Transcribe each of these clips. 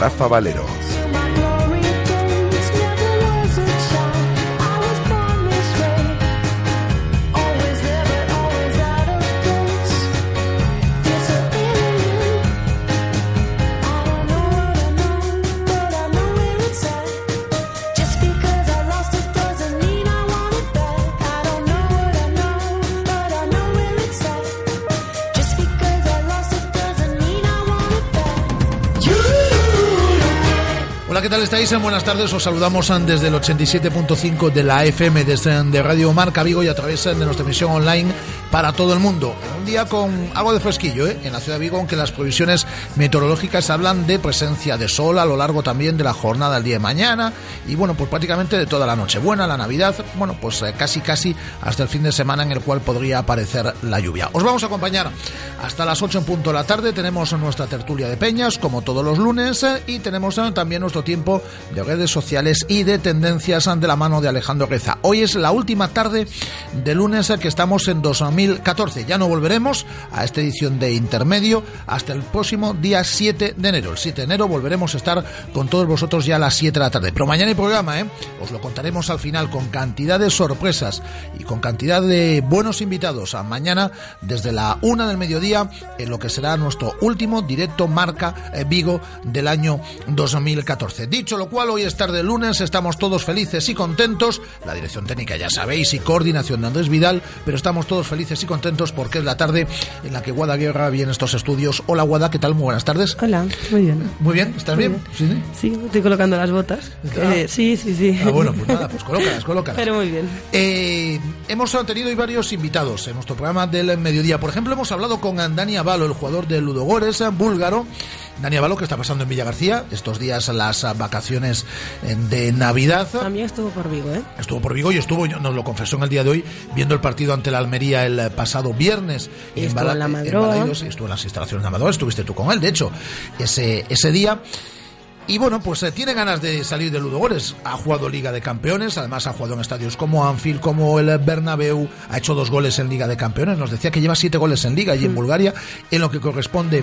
Rafa Valero. Tal estáis? Buenas tardes, os saludamos desde el 87.5 de la FM, desde de Radio Marca Vigo y a través de nuestra emisión online para todo el mundo. Un día con algo de fresquillo ¿eh? en la ciudad de Vigo, aunque las previsiones meteorológicas hablan de presencia de sol a lo largo también de la jornada del día de mañana y bueno, pues prácticamente de toda la noche. Buena la Navidad, bueno, pues eh, casi casi hasta el fin de semana en el cual podría aparecer la lluvia. Os vamos a acompañar hasta las 8 en punto de la tarde, tenemos nuestra tertulia de peñas como todos los lunes eh, y tenemos eh, también nuestro tiempo de redes sociales y de tendencias de la mano de Alejandro Reza. Hoy es la última tarde de lunes que estamos en 2014. Ya no volveremos a esta edición de intermedio hasta el próximo día 7 de enero. El 7 de enero volveremos a estar con todos vosotros ya a las 7 de la tarde. Pero mañana hay programa, ¿eh? Os lo contaremos al final con cantidad de sorpresas y con cantidad de buenos invitados. A mañana desde la 1 del mediodía en lo que será nuestro último directo marca eh, Vigo del año 2014. Dicho lo cual, hoy es tarde lunes, estamos todos felices y contentos. La dirección técnica ya sabéis y coordinación de Andrés Vidal, pero estamos todos felices y contentos porque es la tarde en la que Guada Guerra viene a estos estudios. Hola Guada, ¿qué tal? Muy buenas tardes. Hola, muy bien. Muy bien, ¿estás Muy bien? bien. Sí, estoy colocando las botas. Ah. Eh, sí, sí, sí. Ah, bueno, pues nada, pues colócalas, colócalas. Pero muy bien. Eh, hemos tenido hoy varios invitados en nuestro programa del mediodía. Por ejemplo, hemos hablado con Dani Avalo, el jugador de Ludogores, búlgaro. Dani Avalo, que está pasando en Villa García estos días las vacaciones eh, de Navidad. También estuvo por Vigo, ¿eh? Estuvo por Vigo y estuvo, nos lo confesó en el día de hoy, viendo el partido ante la Almería el pasado viernes Y Bala- en la Madroa. Balaidos, y estuvo en las instalaciones de Amador, estuviste tú con él, de hecho, ese, ese día. Y bueno, pues eh, tiene ganas de salir de Ludogores. Ha jugado Liga de Campeones, además ha jugado en estadios como Anfield, como el Bernabéu, ha hecho dos goles en Liga de Campeones. Nos decía que lleva siete goles en Liga y en Bulgaria, en lo que corresponde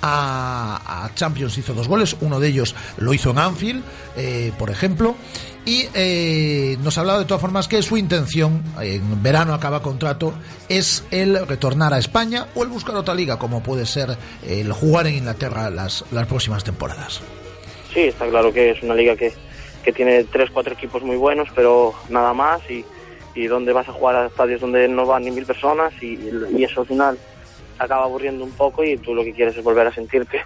a, a Champions hizo dos goles. Uno de ellos lo hizo en Anfield, eh, por ejemplo. Y eh, nos ha hablado de todas formas que su intención, en verano acaba contrato, es el retornar a España o el buscar otra liga, como puede ser el jugar en Inglaterra las, las próximas temporadas. Sí, está claro que es una liga que, que tiene tres, cuatro equipos muy buenos, pero nada más y, y donde vas a jugar a estadios donde no van ni mil personas y, y eso al final acaba aburriendo un poco y tú lo que quieres es volver a sentirte,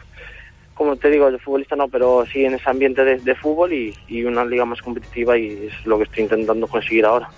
como te digo, de futbolista no, pero sí en ese ambiente de, de fútbol y, y una liga más competitiva y es lo que estoy intentando conseguir ahora.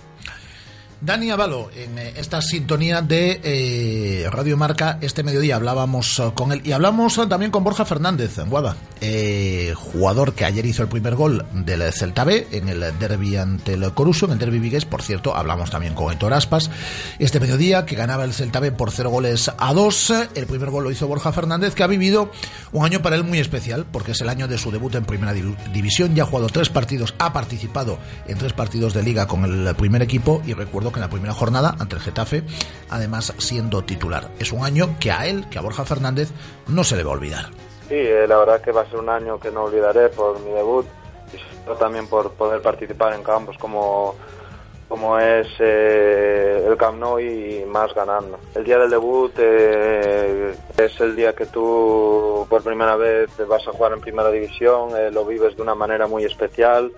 Dani Avalo, en eh, esta sintonía de eh, Radio Marca, este mediodía hablábamos eh, con él. Y hablamos eh, también con Borja Fernández, en Guada, eh, jugador que ayer hizo el primer gol del Celta B en el derby ante el Coruso, en el derby vigués, por cierto, hablamos también con Héctor Aspas, este mediodía que ganaba el Celta B por cero goles a dos, el primer gol lo hizo Borja Fernández, que ha vivido un año para él muy especial, porque es el año de su debut en Primera Div- División, ya ha jugado tres partidos, ha participado en tres partidos de liga con el primer equipo. Y recuerdo que en la primera jornada ante el Getafe, además siendo titular. Es un año que a él, que a Borja Fernández, no se le va a olvidar. Sí, eh, la verdad que va a ser un año que no olvidaré por mi debut y también por poder participar en campos como, como es eh, el Camp Nou y más ganando. El día del debut eh, es el día que tú por primera vez vas a jugar en primera división, eh, lo vives de una manera muy especial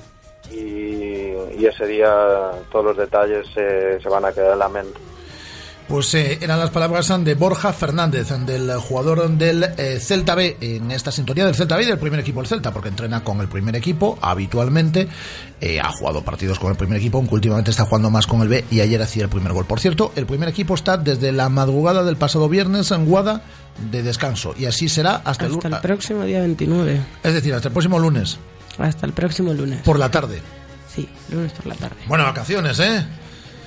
y, y ese día todos los detalles eh, se van a quedar en la mente. Pues eh, eran las palabras de Borja Fernández, del jugador del eh, Celta B, en esta sintonía del Celta B y del primer equipo del Celta, porque entrena con el primer equipo habitualmente, eh, ha jugado partidos con el primer equipo, aunque últimamente está jugando más con el B y ayer hacía el primer gol. Por cierto, el primer equipo está desde la madrugada del pasado viernes en Guada de descanso y así será hasta, el, Hasta el próximo día 29. es decir, hasta el próximo lunes, Hasta el próximo lunes. por la tarde. Sí, lunes por la tarde. Bueno, vacaciones, ¿eh?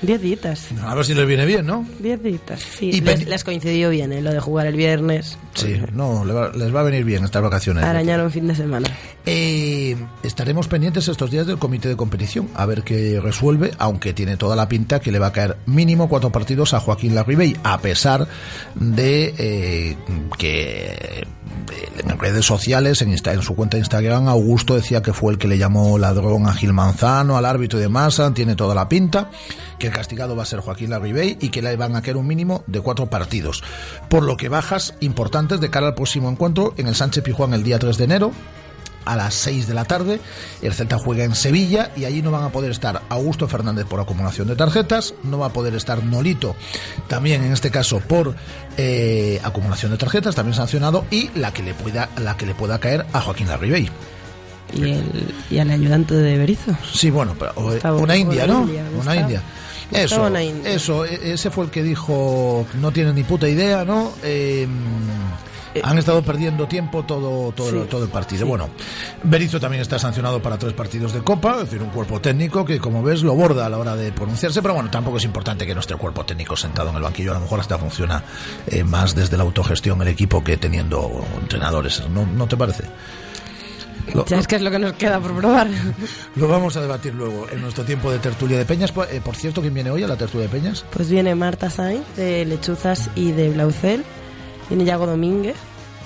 Diez días. A ver si les viene bien, ¿no? Diez días. Sí, Y les, les coincidió bien, ¿eh? Lo de jugar el viernes. Sí, no, le va- les va a venir bien estas vacaciones. Arañaron fin de semana. Eh, estaremos pendientes estos días del comité de competición a ver qué resuelve, aunque tiene toda la pinta que le va a caer mínimo cuatro partidos a Joaquín Larribey, a pesar de eh, que eh, en redes sociales, en, Insta- en su cuenta de Instagram, Augusto decía que fue el que le llamó ladrón a Gil Manzano, al árbitro y demás, tiene toda la pinta, que el castigado va a ser Joaquín Larribey y que le van a caer un mínimo de cuatro partidos. Por lo que bajas importantes de cara al próximo encuentro en el Sánchez Pijuán el día 3 de enero, a las 6 de la tarde. El Celta juega en Sevilla y allí no van a poder estar Augusto Fernández por acumulación de tarjetas, no va a poder estar Nolito también en este caso por eh, acumulación de tarjetas, también sancionado, y la que le pueda, la que le pueda caer a Joaquín Larribey. Y, el, y al ayudante de Berizo. Sí, bueno, pero, Gustavo- una india, ¿no? india, una india. Eso, Gustavo una india. eso, ese fue el que dijo, no tiene ni puta idea, ¿no? Eh, han estado perdiendo tiempo todo, todo, Sí, todo el partido. sí. Bueno, Berizzo también está sancionado para tres partidos de Copa, es decir, un cuerpo técnico que, como ves, lo borda a la hora de pronunciarse, pero bueno, tampoco es importante que nuestro cuerpo técnico sentado en el banquillo, a lo mejor hasta funciona eh, más desde la autogestión el equipo que teniendo entrenadores, ¿no, ¿no te parece? Lo- Ya es que es lo que nos queda por probar. lo vamos a debatir luego en nuestro tiempo de tertulia de Peñas. Por, eh, por cierto, ¿quién viene hoy a la tertulia de Peñas? Pues viene Marta Sainz de Lechuzas y de Blaucel. Viene Yago Domínguez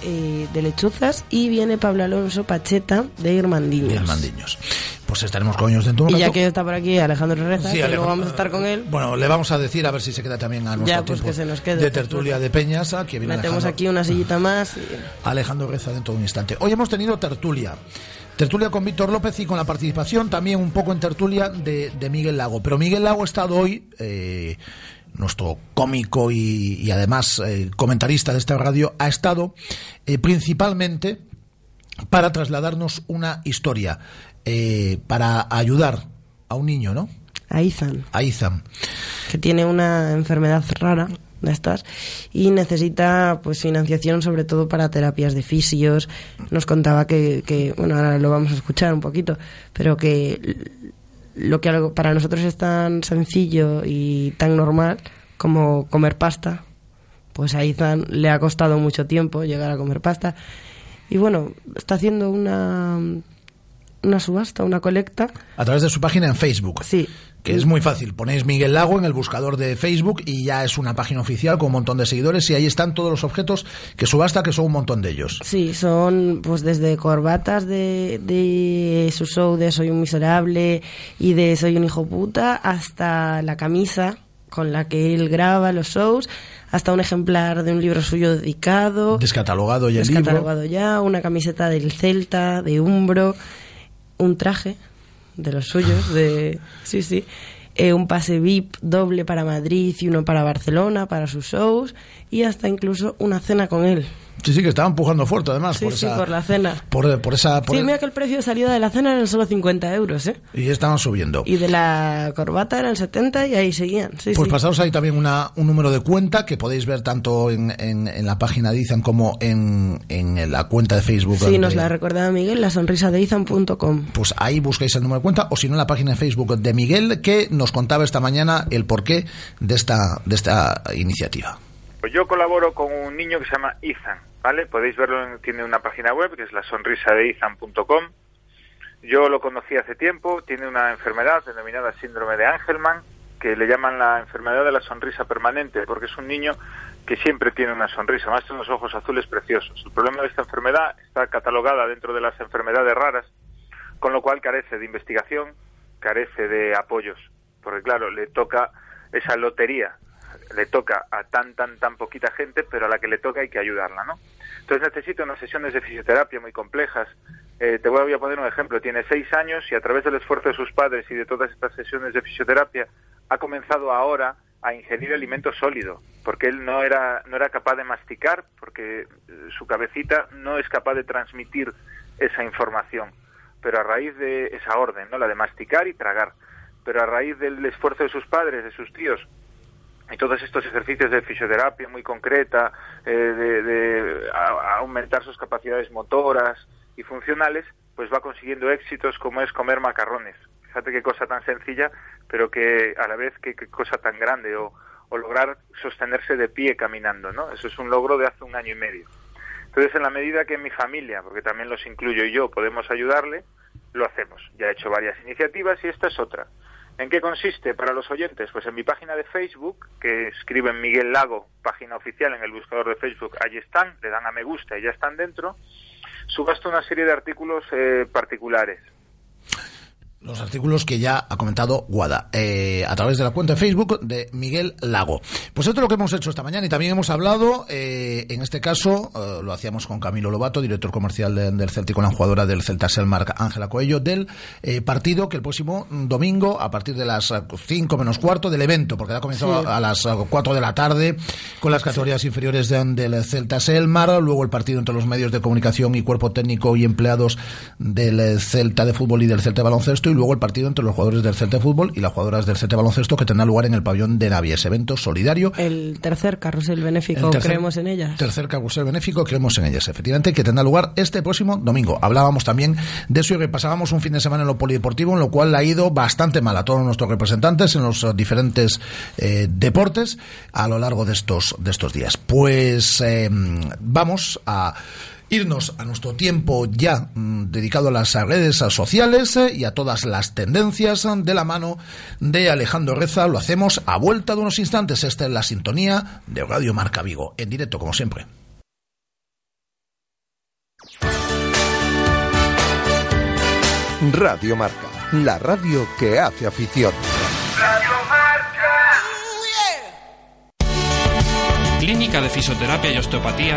eh, de Lechuzas. Y viene Pablo Alonso Pacheta de Irmandiños. Bien, Mandiños. Pues estaremos con ellos dentro de un Y ya que está por aquí Alejandro Reza, Sí, que Alejandro- luego vamos a estar con él. Bueno, le vamos a decir a ver si se queda también a nuestro Ya, pues que se nos quede. de tertulia de Peñas. ah, Que viene Metemos Alejandro- aquí una sillita más. y- Alejandro Reza dentro de un instante. Hoy hemos tenido tertulia. Tertulia con Víctor López y con la participación también un poco en tertulia de, de Miguel Lago. Pero Miguel Lago ha estado hoy, eh, nuestro cómico y, y además eh, comentarista de esta radio, ha estado eh, principalmente para trasladarnos una historia, eh, para ayudar a un niño, ¿no? A Izan, A Izam. que tiene una enfermedad rara de estas y necesita pues financiación sobre todo para terapias de fisios. Nos contaba que, que, bueno, ahora lo vamos a escuchar un poquito, pero que lo que algo para nosotros es tan sencillo y tan normal como comer pasta, pues a Izan le ha costado mucho tiempo llegar a comer pasta. Y bueno, está haciendo una, una subasta, una colecta. A través de su página en Facebook. Sí. Que es muy fácil. Ponéis Miguel Lago en el buscador de Facebook y ya es una página oficial con un montón de seguidores y ahí están todos los objetos que subasta, que son un montón de ellos. Sí, son pues desde corbatas de, de su show de Soy un miserable y de Soy un hijo puta hasta la camisa con la que él graba los shows, hasta un ejemplar de un libro suyo dedicado, Descatalogado y el libro. descatalogado ya, una camiseta del Celta, de Umbro, un traje de los suyos, de sí, sí, eh, un pase VIP doble para Madrid y uno para Barcelona para sus shows y hasta incluso una cena con él. Sí, sí, que estaba empujando fuerte además. Sí, por sí, esa, por la cena. Por, por esa. por sí, el- mira que el precio de salida de la cena eran solo 50 euros, ¿eh? y estaban subiendo. Y de la corbata eran 70 y ahí seguían. Sí, Pues sí. pasaros ahí también una, un número de cuenta que podéis ver tanto en, en, en la página de Izan como en, en la cuenta de Facebook. Sí, nos la recordaba Miguel, la sonrisa de Izan.com. pues ahí buscáis el número de cuenta o si no en la página de Facebook de Miguel que nos contaba esta mañana el porqué de esta, de esta iniciativa. Pues yo colaboro con un niño que se llama Ethan, ¿vale? Podéis verlo, en- tiene una página web que es la sonrisa de Ethan.com. Yo lo conocí hace tiempo, tiene una enfermedad denominada síndrome de Angelman, que le llaman la enfermedad de la sonrisa permanente, porque es un niño que siempre tiene una sonrisa, más unos ojos azules preciosos. El problema de esta enfermedad está catalogada dentro de las enfermedades raras, con lo cual carece de investigación, carece de apoyos. porque claro, le toca esa lotería, le toca a tan, tan, tan poquita gente, pero a la que le toca hay que ayudarla, ¿no? Entonces necesita unas sesiones de fisioterapia muy complejas. Eh, te voy a poner un ejemplo. Tiene seis años y a través del esfuerzo de sus padres y de todas estas sesiones de fisioterapia ha comenzado ahora a ingerir alimento sólido, porque él no era, no era capaz de masticar, porque eh, su cabecita no es capaz de transmitir esa información. Pero a raíz de esa orden, ¿no? la de masticar y tragar, pero a raíz del esfuerzo de sus padres, de sus tíos, y todos estos ejercicios de fisioterapia muy concreta, eh, de, aumentar sus capacidades motoras y funcionales, pues va consiguiendo éxitos como es comer macarrones. Fíjate qué cosa tan sencilla, pero que a la vez qué, cosa tan grande, o, o, lograr sostenerse de pie caminando, ¿no? Eso es un logro de hace un año y medio. Entonces, en la medida que mi familia, porque también los incluyo yo, podemos ayudarle, lo hacemos. Ya he hecho varias iniciativas y esta es otra. ¿En qué consiste para los oyentes? Pues en mi página de Facebook, que escriben Miguel Lago, página oficial en el buscador de Facebook, allí están, le dan a me gusta y ya están dentro, subasto una serie de artículos eh, particulares los artículos que ya ha comentado Guada eh, a través de la cuenta de Facebook de Miguel Lago. Pues esto es lo que hemos hecho esta mañana y también hemos hablado, eh, en este caso, eh, lo hacíamos con Camilo Lobato, director comercial del Celtic, con la jugadora del Celta Selmark, Ángela Coello, del partido que el próximo domingo, a partir de las 5 menos cuarto del evento, porque ha comenzado a, las 4 de la tarde con las categorías inferiores del Celta Selmar, luego el partido entre los medios de comunicación y cuerpo técnico y empleados del Celta de fútbol y del Celta de baloncesto y luego el partido entre los jugadores del Celta de Fútbol y las jugadoras del Celta de Baloncesto que tendrá lugar en el pabellón de Navies, evento solidario. El tercer carrusel benéfico, creemos en ellas. Tercer carrusel benéfico, creemos en ellas, efectivamente, que tendrá lugar este próximo domingo. Hablábamos también de eso y repasábamos un fin de semana en lo polideportivo, en lo cual ha ido bastante mal a todos nuestros representantes en los diferentes eh, deportes a lo largo de estos, de estos días. Pues eh, vamos a irnos a nuestro tiempo ya mm, dedicado a las redes sociales eh, y a todas las tendencias de la mano de Alejandro Reza. Lo hacemos a vuelta de unos instantes. Esta es la sintonía de Radio Marca Vigo, en directo como siempre. Radio Marca, la radio que hace afición. Radio Marca. Clínica de Fisioterapia y Osteopatía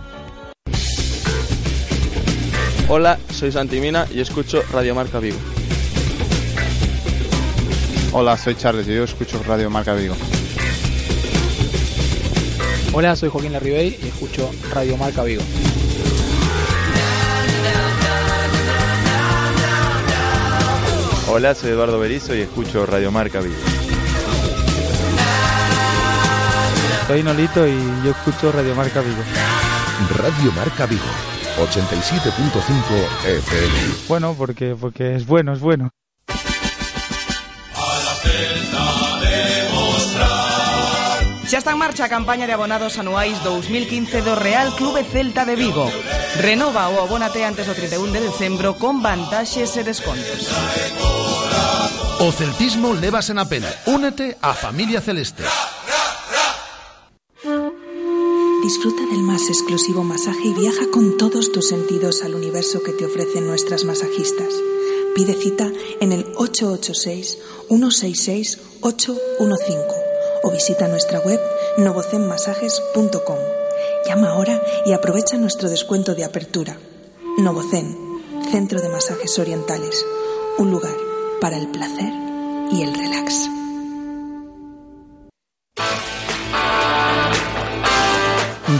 Hola, soy Santimina y escucho Radio Marca Vigo. Hola, soy Charles y yo escucho Radio Marca Vigo. Hola, soy Joaquín Larribey y escucho Radio Marca Vigo. Hola, soy Eduardo Berizo y escucho Radio Marca Vigo. Soy Nolito y yo escucho Radio Marca Vigo. Radio Marca Vigo 87.5 FM. Bueno, porque, porque es bueno, es bueno. Xa está en marcha a campaña de abonados anuais 2015 do Real Clube Celta de Vigo. Renova o abónate antes do 31 de decembro con vantaxes e descontos. O celtismo levas en a pena. Únete á familia celeste. Disfruta del más exclusivo masaje y viaja con todos tus sentidos al universo que te ofrecen nuestras masajistas. Pide cita en el 886-166-815 o visita nuestra web novocenmasajes.com. Llama ahora y aprovecha nuestro descuento de apertura. Novocen, Centro de Masajes Orientales, un lugar para el placer y el relax.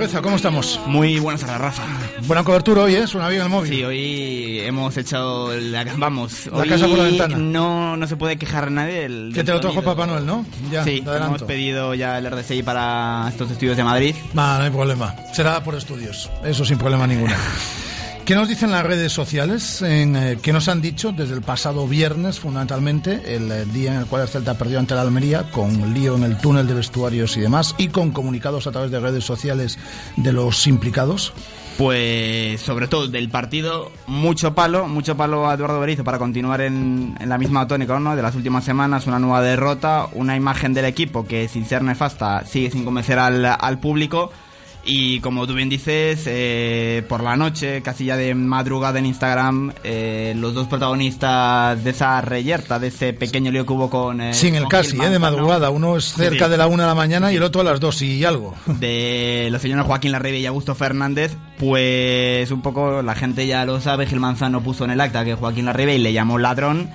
Reza, ¿cómo estamos? Muy buenas tardes, Rafa. Buena cobertura hoy, ¿eh? Suena bien el móvil. Sí, hoy hemos echado la, vamos, la casa por la ventana. No, no se puede quejar nadie. Del, que te lo trajo Papá Noel, ¿no? Ya, sí, hemos pedido ya el RDCI para estos estudios de Madrid. No, no hay problema. Será por estudios. Eso sin problema ninguno. ¿Qué nos dicen las redes sociales? En, eh, ¿Qué nos han dicho desde el pasado viernes, fundamentalmente, el, eh, día en el cual el Celta perdió ante la Almería, con lío en el túnel de vestuarios y demás, y con comunicados a través de redes sociales de los implicados? Pues sobre todo del partido, mucho palo, mucho palo a Eduardo Berizzo para continuar en, la misma tónica ¿no? de las últimas semanas, una nueva derrota, una imagen del equipo que sin ser nefasta sigue sin convencer al, al público y como tú bien dices, eh, por la noche, casi ya de madrugada en Instagram, eh, los dos protagonistas de esa reyerta, de ese pequeño lío que hubo con... Eh, Sin el casi, de madrugada. Uno es cerca de la una de la mañana y el otro a las dos y algo. De los señores Joaquín Larribe y Augusto Fernández, pues un poco la gente ya lo sabe, Gil Manzano puso en el acta que Joaquín Larribe y le llamó ladrón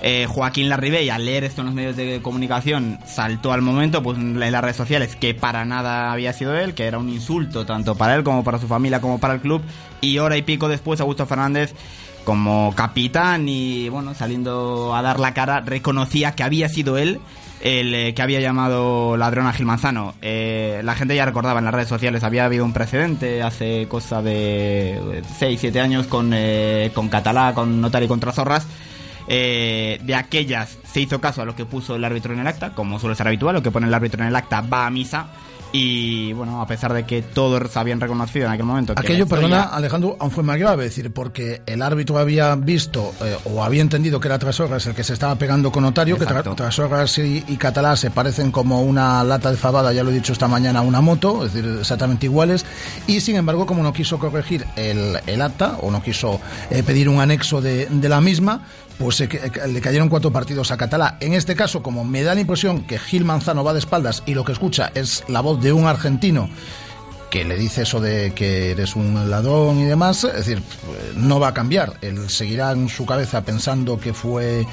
eh, Joaquín Larribey, al leer esto en los medios de comunicación, saltó al momento pues, en las redes sociales que para nada había sido él, que era un insulto tanto para él como para su familia como para el club. Y hora y pico después, Augusto Fernández, como capitán y bueno, saliendo a dar la cara, reconocía que había sido él el eh, que había llamado ladrón a Gil Manzano. Eh, la gente ya recordaba en las redes sociales, había habido un precedente hace cosa de 6-7 años con, con Catalá, con Notari contra Zorras eh, de aquellas se hizo caso a lo que puso el árbitro en el acta, como suele ser habitual, lo que pone el árbitro en el acta va a misa. Y bueno, a pesar de que todos habían reconocido en aquel momento. Aquello, perdona, Alejandro, aún fue más grave, es decir, porque el árbitro había visto eh, o había entendido que era Trasorras el que se estaba pegando con Otario, que Trasorras y, y, Catalá se parecen como una lata de fabada, ya lo he dicho esta mañana, una moto, es decir, exactamente iguales. Y sin embargo, como no quiso corregir el, el acta o no quiso eh, pedir un anexo de, de la misma, pues le cayeron cuatro partidos a Catalá. En este caso, como me da la impresión que Gil Manzano va de espaldas y lo que escucha es la voz de un argentino que le dice eso de que eres un ladrón y demás, es decir, no va a cambiar. Él seguirá en su cabeza pensando que fue,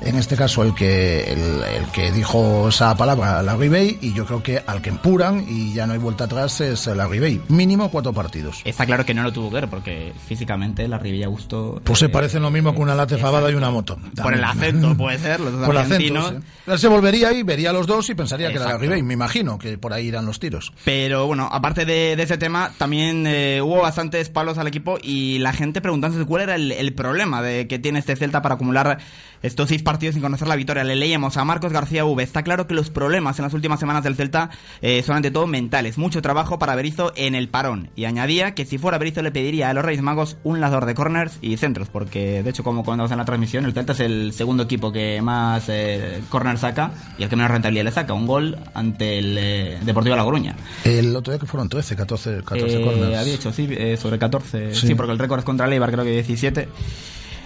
en este caso, el que, el, que dijo esa palabra, la Ribey, y yo creo que al que empuran y ya no hay vuelta atrás es la Ribey. Mínimo cuatro partidos. Está claro que no lo tuvo que ver, porque físicamente la Ribey a gusto. Pues se parecen lo mismo que una late fabada y una moto. Por el acento, puede ser, los dos por argentinos. Él se volvería ahí, vería a los dos y pensaría que era la Ribey, me imagino que por ahí irán los tiros. Pero bueno, aparte de de, ese tema, también eh, hubo bastantes palos al equipo y la gente preguntándose cuál era el, problema de que tiene este Celta para acumular estos seis partidos sin conocer la victoria. Le leíamos a Marcos García V. Está claro que los problemas en las últimas semanas del Celta eh, son ante todo mentales. Mucho trabajo para Berizzo en el parón. Y añadía que si fuera Berizzo le pediría a los Reyes Magos un lador de corners y centros, porque de hecho, como comentamos en la transmisión, el Celta es el segundo equipo que más eh, corners saca y el que menos rentabilidad le saca. Un gol ante el Deportivo de La Coruña. El otro día que fueron 13, 14 14, eh, Había hecho, sí, eh, sobre 14. Sí. porque el récord es contra Leibar, creo que 17.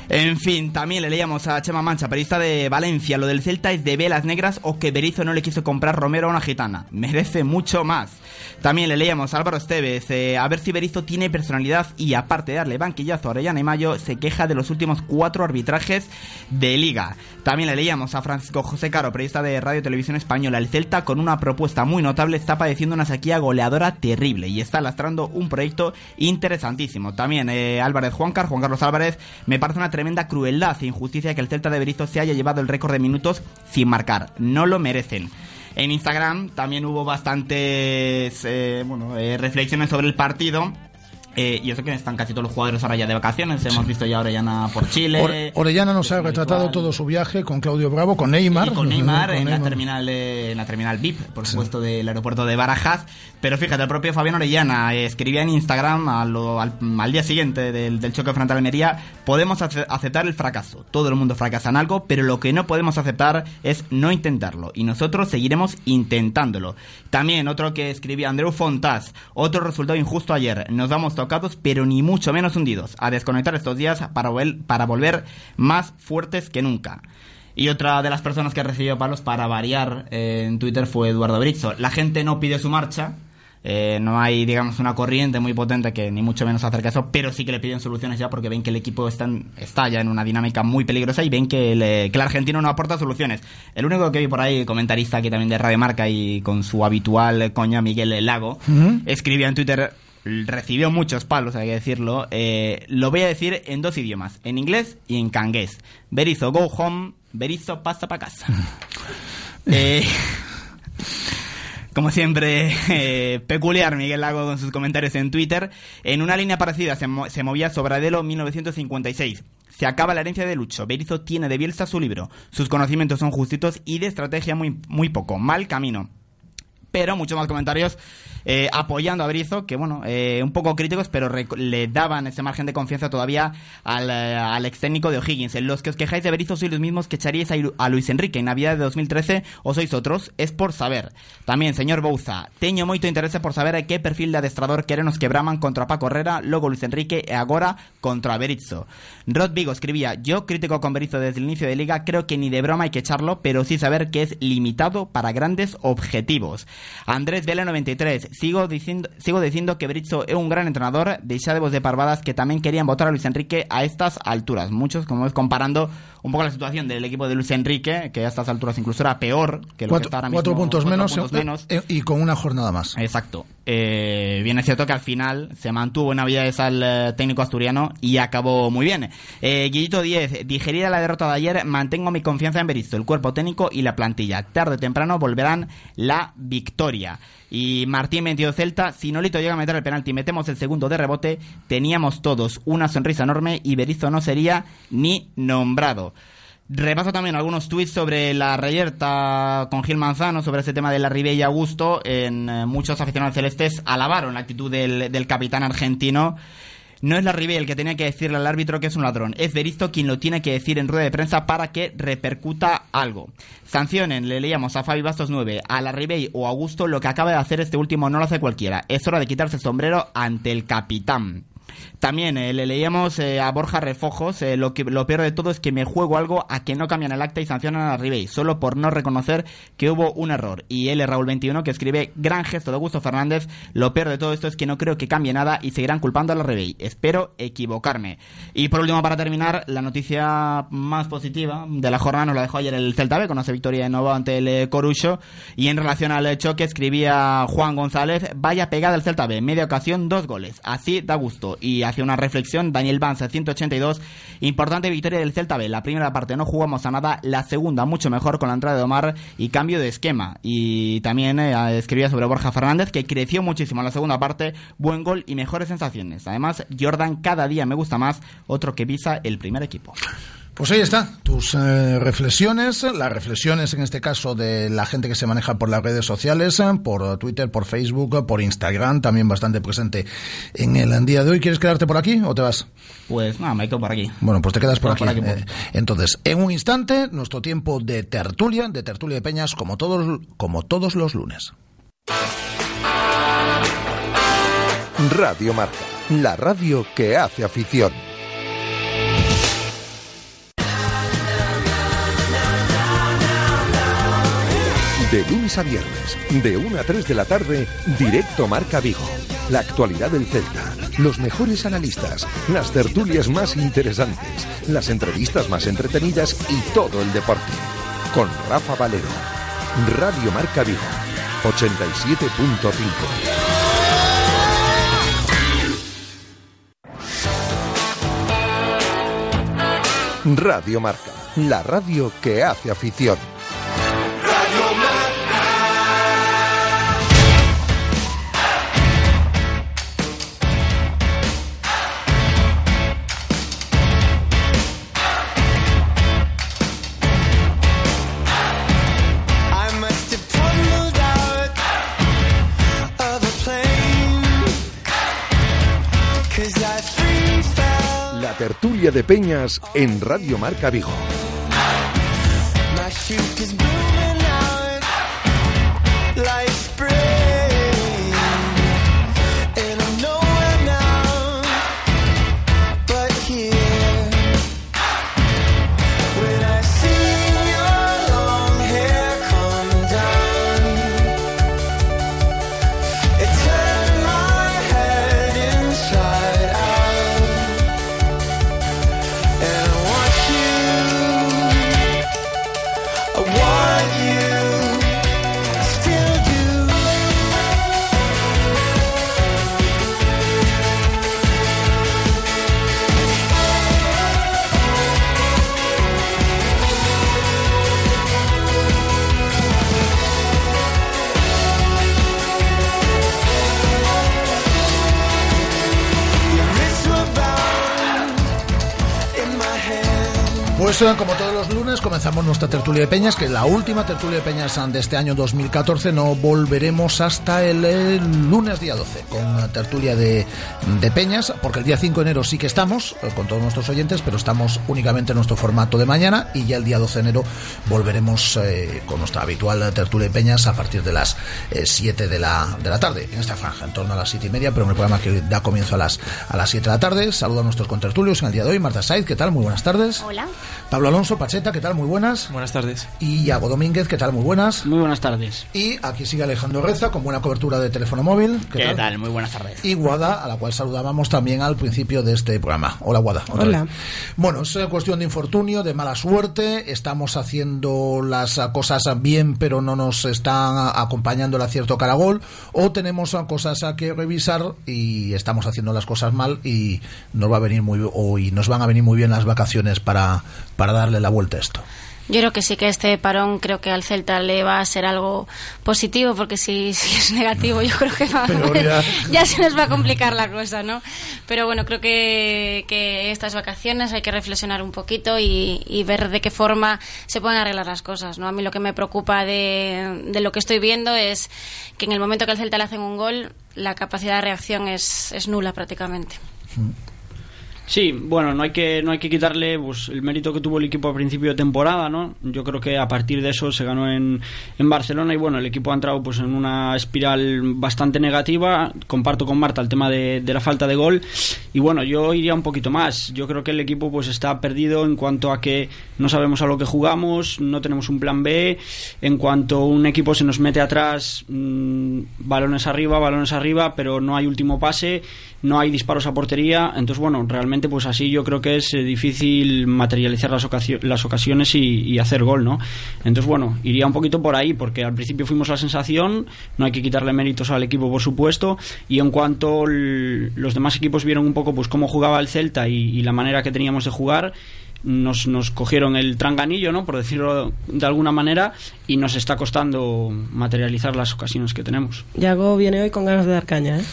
En fin, también le leíamos a Chema Mancha, periodista de Valencia. Lo del Celta es de velas negras o que Berizzo no le quiso comprar Romero a una gitana. Merece mucho más. También le leíamos a Álvaro Esteves, eh, a ver si Berizzo tiene personalidad y aparte de darle banquillazo a Orellana y Mayo, se queja de los últimos cuatro arbitrajes de liga. También le leíamos a Francisco José Caro, periodista de Radio Televisión Española. El Celta, con una propuesta muy notable, está padeciendo una sequía goleadora terrible y está lastrando un proyecto interesantísimo. También eh, Álvarez Juancar, Juan Carlos Álvarez, me parece una tremenda crueldad e injusticia que el Celta de Berizzo se haya llevado el récord de minutos sin marcar. No lo merecen. En Instagram también hubo bastantes eh, bueno, eh, reflexiones sobre el partido. Eh, y eso que están casi todos los jugadores ahora ya de vacaciones. Hemos visto ya a Orellana por Chile. Orellana nos ha retratado todo su viaje con Claudio Bravo, con Neymar. Y con Neymar, en, La terminal, en la terminal VIP, por supuesto, del aeropuerto de Barajas. Pero fíjate, el propio Fabián Orellana escribía en Instagram al, día siguiente del, choque frente a Almería: Podemos aceptar el fracaso. Todo el mundo fracasa en algo, pero lo que no podemos aceptar es no intentarlo. Y nosotros seguiremos intentándolo. También otro que escribía Andreu Fontás: Otro resultado injusto ayer. Nos damos pero ni mucho menos hundidos, a desconectar estos días para, para volver más fuertes que nunca. Y otra de las personas que recibió palos para variar eh, en Twitter fue Eduardo Brizzo. La gente no pide su marcha, Eh, no hay, digamos, una corriente muy potente que ni mucho menos acerca a eso, pero sí que le piden soluciones ya porque ven que el equipo está, en- está ya en una dinámica muy peligrosa y ven que, le- que el argentino no aporta soluciones. El único que vi por ahí, comentarista aquí también de Radio Marca y con su habitual coña Miguel Lago, Ujú. escribía en Twitter, recibió muchos palos, hay que decirlo, eh, lo voy a decir en dos idiomas, en inglés y en cangués. Berizo, go home, Berizo, pasa para casa. Eh, como siempre, eh, peculiar Miguel Lago con sus comentarios en Twitter. En una línea parecida se, mo- se movía Sobradelo 1956. Se acaba la herencia de Lucho. Berizzo tiene de Bielsa su libro. Sus conocimientos son justitos y de estrategia muy, muy poco. Mal camino pero muchos más comentarios eh, apoyando a Berizzo, que bueno, eh, un poco críticos, pero le daban ese margen de confianza todavía al, eh, al ex técnico de O'Higgins. Los que os quejáis de Berizzo sois los mismos que echaríais a, Luis Enrique en Navidad de 2013 o sois otros, es por saber. También, señor Bouza, teño moito interese por saber qué perfil de adestrador querenos quebraman contra Paco Herrera, luego Luis Enrique e agora contra Berizzo. Rod Vigo escribía, yo crítico con Berizzo desde el inicio de liga, creo que ni de broma hay que echarlo, pero sí saber que es limitado para grandes objetivos. Andrés Vela 93, sigo diciendo, sigo diciendo que Berizzo es un gran entrenador, deixadevos de parvadas que también querían votar a Luis Enrique a estas alturas. Muchos, como es comparando un poco la situación del equipo de Luis Enrique, que a estas alturas incluso era peor que lo que Cuatro, está ahora mismo. cuatro puntos, cuatro menos, puntos eh, menos. eh, y con una jornada más. Exacto. Eh, bien es cierto que al final se mantuvo en Navidades al eh, técnico asturiano y acabó muy bien. Eh, Guillito 10, digerida la derrota de ayer, mantengo mi confianza en Berizzo, el cuerpo técnico y la plantilla. Tarde o temprano volverán la victoria. Y Martín 22 Celta, si Nolito llega a meter el penalti y metemos el segundo de rebote, teníamos todos una sonrisa enorme y Berizzo no sería ni nombrado. Repaso también algunos tweets sobre la reyerta con Gil Manzano, sobre ese tema de la Ribey y Augusto. En eh, muchos aficionados celestes alabaron la actitud del, del capitán argentino. No es la Ribey el que tenía que decirle al árbitro que es un ladrón, es Berizzo quien lo tiene que decir en rueda de prensa para que repercuta algo. Sancionen, le leíamos a Fabi Bastos 9, a la Ribey o Augusto, lo que acaba de hacer este último no lo hace cualquiera. Es hora de quitarse el sombrero ante el capitán. También eh, le leíamos eh, a Borja Refojos, eh, lo, que, lo peor de todo es que me juego algo a que no cambian el acta y sancionan a Ribey, solo por no reconocer que hubo un error. Y él, Raúl 21, que escribe, gran gesto de Augusto Fernández, lo peor de todo esto es que no creo que cambie nada y seguirán culpando a la Ribey. Espero equivocarme. Y por último, para terminar, la noticia más positiva de la jornada nos la dejó ayer el Celta B con esa victoria de nuevo ante el Corucho. Y en relación al choque escribía Juan González, vaya pegada el Celta B, media ocasión, dos goles. Así da gusto. Y hace una reflexión, Daniel Banza, 182, importante victoria del Celta B. La primera parte no jugamos a nada, la segunda mucho mejor con la entrada de Omar y cambio de esquema. Y también eh, escribía sobre Borja Fernández, que creció muchísimo en la segunda parte, buen gol y mejores sensaciones. Además, Jordan cada día me gusta más, otro que visa el primer equipo. Pues ahí está, tus eh, reflexiones, las reflexiones en este caso de la gente que se maneja por las redes sociales, eh, por Twitter, por Facebook, por Instagram, también bastante presente en el día de hoy. ¿Quieres quedarte por aquí o te vas? Pues nada, me quedo por aquí. Bueno, pues te quedas por No, aquí. por aquí, por- Eh, entonces, en un instante, nuestro tiempo de tertulia, de tertulia de peñas, como todos, como todos los lunes. Radio Marca, la radio que hace afición. De lunes a viernes, de 1 a 3 de la tarde, directo Marca Vigo. La actualidad del Celta, los mejores analistas, las tertulias más interesantes, las entrevistas más entretenidas y todo el deporte. Con Rafa Valero. Radio Marca Vigo, 87.5. Radio Marca, la radio que hace afición. Tertulia de Peñas en Radio Marca Vigo. Eh, como todos comenzamos nuestra tertulia de peñas, que es la última tertulia de peñas de este año 2014. No volveremos hasta el, lunes día 12 con la tertulia de, de peñas, porque el día 5 de enero sí que estamos eh, con todos nuestros oyentes, pero estamos únicamente en nuestro formato de mañana y ya el día 12 de enero volveremos eh, con nuestra habitual tertulia de peñas a partir de las eh, 7 de la, de la tarde, en esta franja, en torno a las 7 y media, pero en el programa que da comienzo a las, a las 7 de la tarde. Saludo a nuestros contertulios en el día de hoy. Marta Saiz, ¿qué tal? Muy buenas tardes. Hola. Pablo Alonso Pacheta, ¿qué tal? Muy buenas. Buenas tardes. Y Iago Domínguez, ¿qué tal? Muy buenas. Muy buenas tardes. Y aquí sigue Alejandro Reza con buena cobertura de teléfono móvil. ¿Qué, tal? Muy buenas tardes. Y Guada, a la cual saludábamos también al principio de este programa. Hola, Guada. Hola. vez. Bueno, es eh, cuestión de infortunio, de mala suerte. Estamos haciendo las ah, cosas bien, pero no nos están acompañando el acierto caragol. O tenemos ah, cosas a que revisar y estamos haciendo las cosas mal y nos va a venir muy o y nos van a venir muy bien las vacaciones para, para darle la vuelta a esto. Yo creo que sí que este parón creo que al Celta le va a ser algo positivo porque si, si es negativo yo creo que va, ya- ya se nos va a complicar la cosa, ¿no? Pero bueno, creo que, que estas vacaciones hay que reflexionar un poquito y, y ver de qué forma se pueden arreglar las cosas, ¿no? A mí lo que me preocupa de, de lo que estoy viendo es que en el momento que al Celta le hacen un gol la capacidad de reacción es, es nula prácticamente. Sí, bueno, no hay que no hay que quitarle pues, el mérito que tuvo el equipo a principio de temporada, ¿no? Yo creo que a partir de eso se ganó en, en Barcelona y bueno, el equipo ha entrado pues en una espiral bastante negativa. Comparto con Marta el tema de, de la falta de gol y bueno, yo iría un poquito más. Yo creo que el equipo pues está perdido en cuanto a que no sabemos a lo que jugamos, no tenemos un plan B. En cuanto un equipo se nos mete atrás, mm, balones arriba, balones arriba, pero no hay último pase, no hay disparos a portería. Entonces bueno, realmente pues así yo creo que es eh, difícil materializar las, las ocasiones y, hacer gol, ¿no? Entonces bueno, iría un poquito por ahí porque al principio fuimos la sensación, no hay que quitarle méritos al equipo por supuesto y en cuanto los demás equipos vieron un poco pues cómo jugaba el Celta y, y la manera que teníamos de jugar nos, nos cogieron el tranganillo, ¿no? Por decirlo de alguna manera, y nos está costando materializar las ocasiones que tenemos. Yago viene hoy con ganas de dar caña, ¿eh?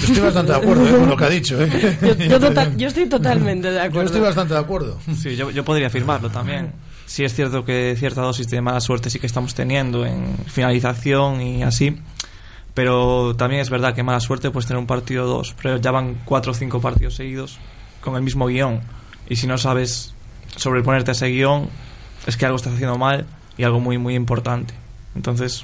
Yo estoy bastante de acuerdo ¿eh? con lo que ha dicho. ¿eh? Yo, yo total- yo estoy totalmente de Yo acuerdo. estoy bastante de acuerdo. Sí, yo, yo podría afirmarlo también. Sí es cierto que cierta dosis de mala suerte sí que estamos teniendo en finalización y así. Pero también es verdad que mala suerte puedes tener un partido o dos. Pero ya van cuatro o cinco partidos seguidos con el mismo guion. Y si no sabes sobreponerte a ese guion, es que algo estás haciendo mal y algo muy, muy importante. Entonces,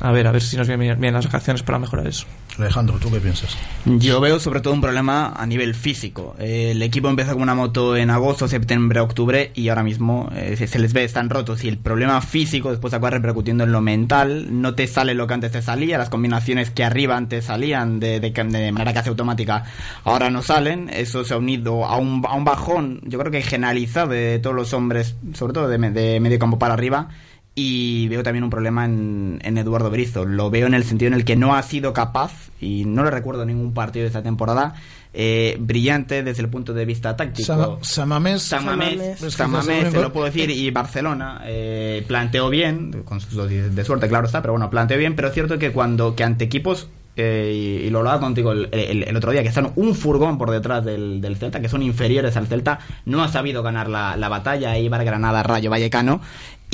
a ver, a ver si nos vienen bien las vacaciones para mejorar eso. Alejandro, ¿tú qué piensas? Yo veo sobre todo un problema a nivel físico. El equipo empezó con una moto en agosto, septiembre, octubre y ahora mismo eh, se- les ve están rotos y el problema físico después acaba repercutiendo en lo mental. No te sale lo que antes te salía, las combinaciones que arriba antes salían de, de, de manera casi automática ahora no salen. Eso se ha unido a un, a un bajón, yo creo que generalizado de todos los hombres, sobre todo de, de medio campo para arriba. Y veo también un problema en, en Eduardo Berizzo. Lo veo en el sentido en el que no ha sido capaz, y no le recuerdo ningún partido de esta temporada, eh, brillante desde el punto de vista táctico. Sama- Samamés. Samamés, se lo puedo decir, y Barcelona eh, planteó bien, con sus dosis de suerte, claro está, pero bueno, planteó bien, pero es cierto que cuando que ante equipos, eh, y, y lo hablaba contigo el, el- el otro día, que están un furgón por detrás del, del Celta, que son inferiores al Celta, no ha sabido ganar la, la batalla, Ibar, Granada, Rayo Vallecano,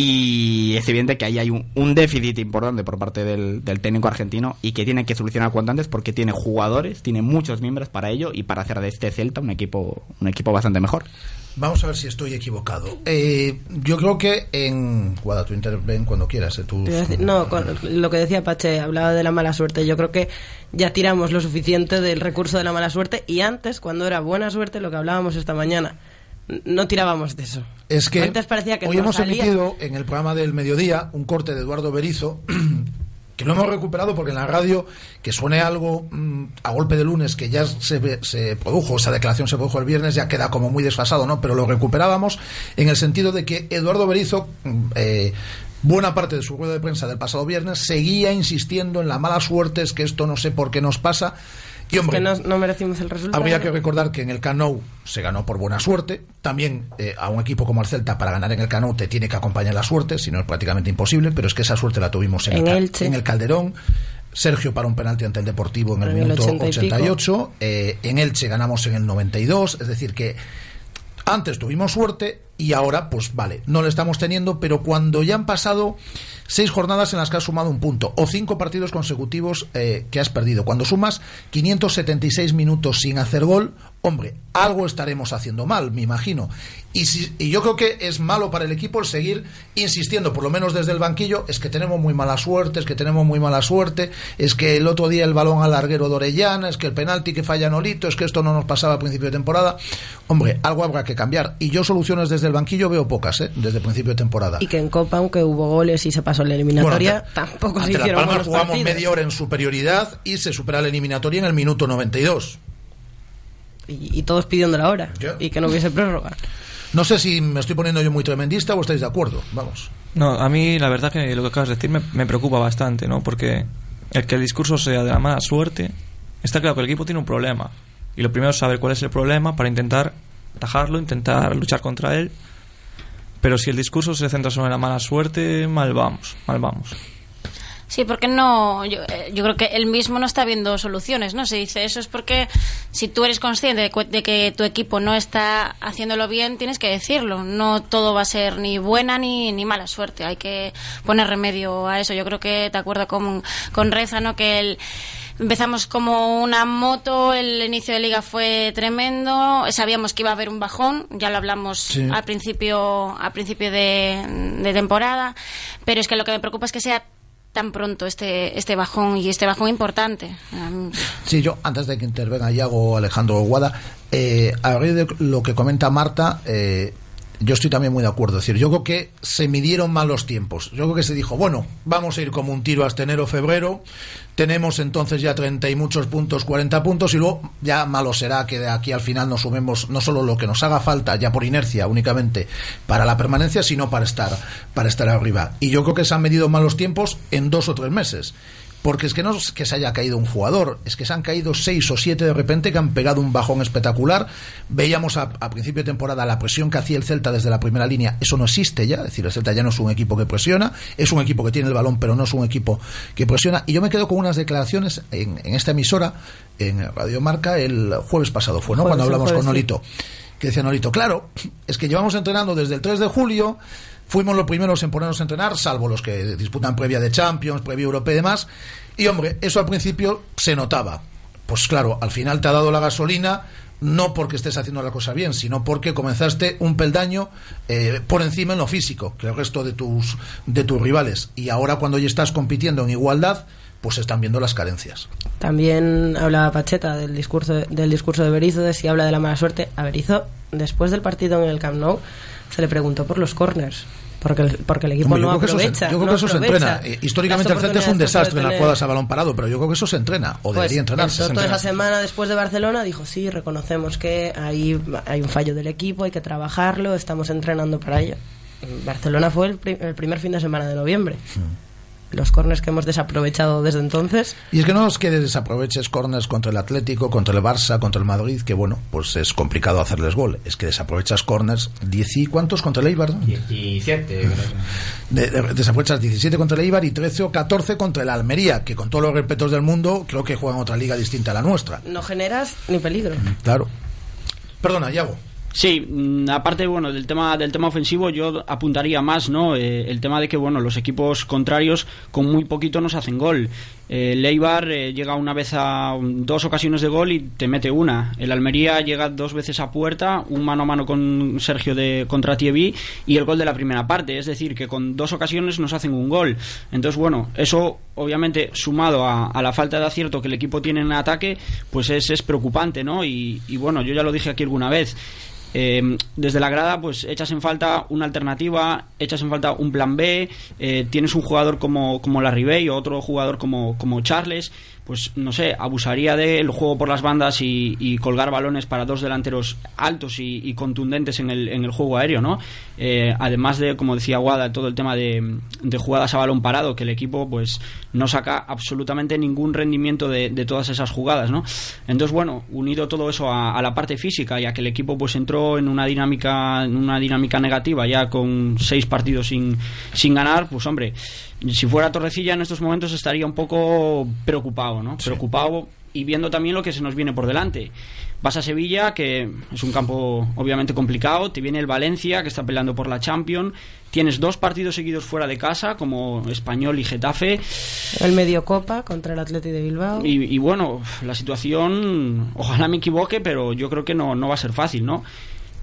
y es evidente que ahí hay un, un déficit importante por parte del, del técnico argentino y que tiene que solucionar cuanto antes porque tiene jugadores, tiene muchos miembros para ello y para hacer de este Celta un equipo, un equipo bastante mejor. Vamos a ver si estoy equivocado. Eh, yo creo que en. Guada, tú interven cuando quieras. eh, tú- No, con lo que decía Pache, hablaba de la mala suerte. Yo creo que ya tiramos lo suficiente del recurso de la mala suerte y antes, cuando era buena suerte, lo que hablábamos esta mañana, no tirábamos de eso. Es que antes parecía que hoy hemos salía- emitido en el programa del mediodía un corte de Eduardo Berizo que lo hemos recuperado porque en la radio que suene algo mm, a golpe de lunes que ya se, se produjo, esa declaración se produjo el viernes, ya queda como muy desfasado, ¿no? Pero lo recuperábamos en el sentido de que Eduardo Berizo, mm, eh, buena parte de su rueda de prensa del pasado viernes, seguía insistiendo en la mala suerte, es que esto no sé por qué nos pasa. Y hombre, que no, no merecimos el resultado. Habría que recordar que en el Cano se ganó por buena suerte. También eh, a un equipo como el Celta, para ganar en el Cano, te tiene que acompañar la suerte, si no es prácticamente imposible, pero es que esa suerte la tuvimos en, En el, en el Calderón. Sergio para un penalti ante el Deportivo en el En el minuto 80 y pico. 88. eh, en Elche ganamos en el 92. Es decir, que antes tuvimos suerte, y ahora, pues vale, no lo estamos teniendo, pero cuando ya han pasado seis jornadas en las que has sumado un punto o cinco partidos consecutivos eh, que has perdido, cuando sumas 576 minutos sin hacer gol, hombre, algo estaremos haciendo mal, me imagino. Y, si- y yo creo que es malo para el equipo el seguir insistiendo, por lo menos desde el banquillo, es que tenemos muy mala suerte, es que tenemos muy mala suerte, es que el otro día el balón al larguero de Orellana, es que el penalti que falla Nolito, es que esto no nos pasaba a principio de temporada. Hombre, algo habrá que cambiar. Y yo soluciones desde el banquillo veo pocas, ¿eh? desde el principio de temporada. Y que en Copa, aunque hubo goles y se pasó en la eliminatoria, Bueno, tampoco se Ante Las hicieron buenos jugamos partidos. media hora en superioridad y se supera la eliminatoria en el minuto 92. Y, y todos pidiendo la hora. Y que no hubiese prórroga. No sé si me estoy poniendo yo muy tremendista o estáis de acuerdo. Vamos. No, a mí la verdad que lo que acabas de decir me, me preocupa bastante, ¿no? Porque el que el discurso sea de la mala suerte, está claro que el equipo tiene un problema. Y lo primero es saber cuál es el problema para intentar atajarlo, intentar luchar contra él. Pero si el discurso se centra solo en la mala suerte, mal vamos, mal vamos. Sí, porque no. Yo, eh, creo que él mismo no está viendo soluciones, ¿no? Se dice eso es porque si tú eres consciente de, de que tu equipo no está haciéndolo bien, tienes que decirlo. No todo va a ser ni buena ni, ni mala suerte. Hay que poner remedio a eso. Yo creo que te acuerdo con, con Reza, ¿no? Que él. Empezamos como una moto, el inicio de liga fue tremendo, sabíamos que iba a haber un bajón, ya lo hablamos Sí. al principio, al principio de, de temporada, pero es que lo que me preocupa es que sea tan pronto este, este bajón y este bajón importante. Sí, yo, antes de que intervenga Iago o Alejandro Guada, eh, a raíz de lo que comenta Marta, eh, yo estoy también muy de acuerdo. Es decir, yo creo que se midieron mal los tiempos. Yo creo que se dijo, bueno, vamos a ir como un tiro hasta enero-febrero, tenemos entonces ya 30 y muchos puntos, 40 puntos, y luego ya malo será que de aquí al final nos sumemos no solo lo que nos haga falta, ya por inercia únicamente, para la permanencia, sino para estar, para estar arriba. Y yo creo que se han medido mal los tiempos en dos o tres meses. Porque es que no es que se haya caído un jugador, es que se han caído seis o siete de repente que han pegado un bajón espectacular. Veíamos a, a principio de temporada la presión que hacía el Celta desde la primera línea, eso no existe ya, es decir, el Celta ya no es un equipo que presiona, es un equipo que tiene el balón, pero no es un equipo que presiona. Y yo me quedo con unas declaraciones en, en esta emisora, en Radio Marca, el jueves pasado fue, ¿no? Jueves, Cuando hablamos jueves, con sí. Nolito que decía Nolito, claro, es que llevamos entrenando desde el 3 de julio, fuimos los primeros en ponernos a entrenar, salvo los que disputan previa de Champions, previa europea y demás, y hombre, eso al principio se notaba. Pues claro, al final te ha dado la gasolina, no porque estés haciendo la cosa bien, sino porque comenzaste un peldaño eh, por encima en lo físico que el resto de tus, de tus rivales. Y ahora cuando ya estás compitiendo en igualdad, pues están viendo las carencias. También hablaba Pacheta del discurso del discurso de Berizzo, de si habla de la mala suerte. A Berizzo, después del partido en el Camp Nou, se le preguntó por los corners. Porque el, porque el equipo Hombre, yo no se- aprovecha. yo creo no que eso se entrena. Eh, históricamente el Celta es un desastre en las jugadas a balón parado, pero yo creo que eso se entrena, o Pues debería el entrenarse. Toto esa semana después de Barcelona dijo, sí, reconocemos que hay, hay un fallo del equipo, hay que trabajarlo, estamos entrenando para ello. Barcelona fue el, pri- el primer fin de semana de noviembre. Los corners que hemos desaprovechado desde entonces. Y es que no es que desaproveches corners contra el Atlético, contra el Barça, contra el Madrid, que bueno, pues es complicado hacerles gol. Es que desaprovechas corners, ¿diez y cuántos contra el Eibar? no? 17, creo. De- de- desaprovechas 17 contra el Eibar y 13 o 14 contra el Almería, que con todos los respetos del mundo, creo que juegan otra liga distinta a la nuestra. No generas ni peligro. Claro. Perdona, Yago. Sí, mm, aparte bueno del tema del tema ofensivo yo apuntaría más no Eh, el tema de que bueno los equipos contrarios con muy poquito nos hacen gol. Eh, el Eibar eh, llega una vez a dos ocasiones de gol y te mete una. El Almería llega dos veces a puerta un mano a mano con Sergio de contra Thierry y el gol de la primera parte. Es decir que con dos ocasiones nos hacen un gol. Entonces bueno eso obviamente sumado a, a la falta de acierto que el equipo tiene en ataque pues es, es preocupante no y, y bueno yo ya lo dije aquí alguna vez eh, desde la grada pues echas en falta una alternativa, echas en falta un plan B, eh, tienes un jugador como, como la Ribey o otro jugador como, como Charles, pues no sé, abusaría del juego por las bandas y, y colgar balones para dos delanteros altos y, contundentes en el, en el juego aéreo, ¿no? Eh, además de, como decía Guada, todo el tema de, de jugadas a balón parado, que el equipo pues no saca absolutamente ningún rendimiento de, de todas esas jugadas, ¿no? Entonces, bueno, unido todo eso a, a la parte física y a que el equipo pues entró en una dinámica, en una dinámica negativa ya con seis partidos sin, sin ganar, pues hombre, si fuera Torrecilla en estos momentos estaría un poco preocupado, ¿no? Preocupado y viendo también lo que se nos viene por delante. Vas a Sevilla, que es un campo obviamente complicado, te viene el Valencia, que está peleando por la Champions, tienes dos partidos seguidos fuera de casa, como Español y Getafe, El medio copa contra el Atleti de Bilbao. y, y bueno, la situación, ojalá me equivoque, pero yo creo que no, no va a ser fácil, ¿no?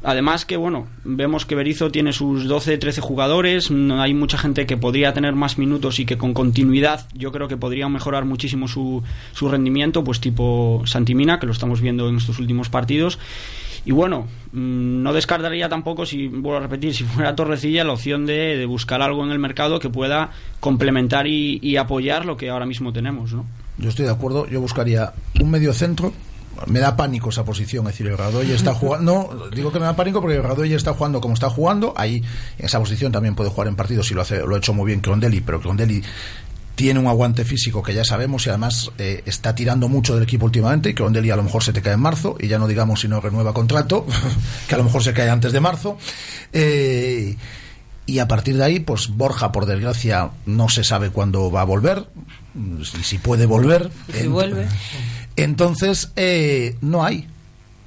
Además que, bueno, vemos que Berizzo tiene sus 12, 13 jugadores, no hay mucha gente que podría tener más minutos y que con continuidad yo creo que podría mejorar muchísimo su, su rendimiento, pues tipo Santimina, que lo estamos viendo en estos últimos partidos. Y bueno, mm, no descartaría tampoco, si vuelvo a repetir, si fuera Torrecilla, la opción de, buscar algo en el mercado que pueda complementar y, y apoyar lo que ahora mismo tenemos, ¿no? Yo estoy de acuerdo, yo buscaría un medio centro. Me da pánico esa posición, es decir, el Radoy está jugando. No, digo que me da pánico porque el Radoy está jugando como está jugando. Ahí, en esa posición también puede jugar en partidos y lo, hace, lo ha hecho muy bien Crondelli, pero Crondelli tiene un aguante físico que ya sabemos y además eh, está tirando mucho del equipo últimamente y Crondelli a lo mejor se te cae en marzo y ya no digamos si no renueva contrato, que a lo mejor se cae antes de marzo. Eh, y a partir de ahí, pues Borja, por desgracia, no se sabe cuándo va a volver, y si puede volver. Si vuelve. Entonces, eh, no hay.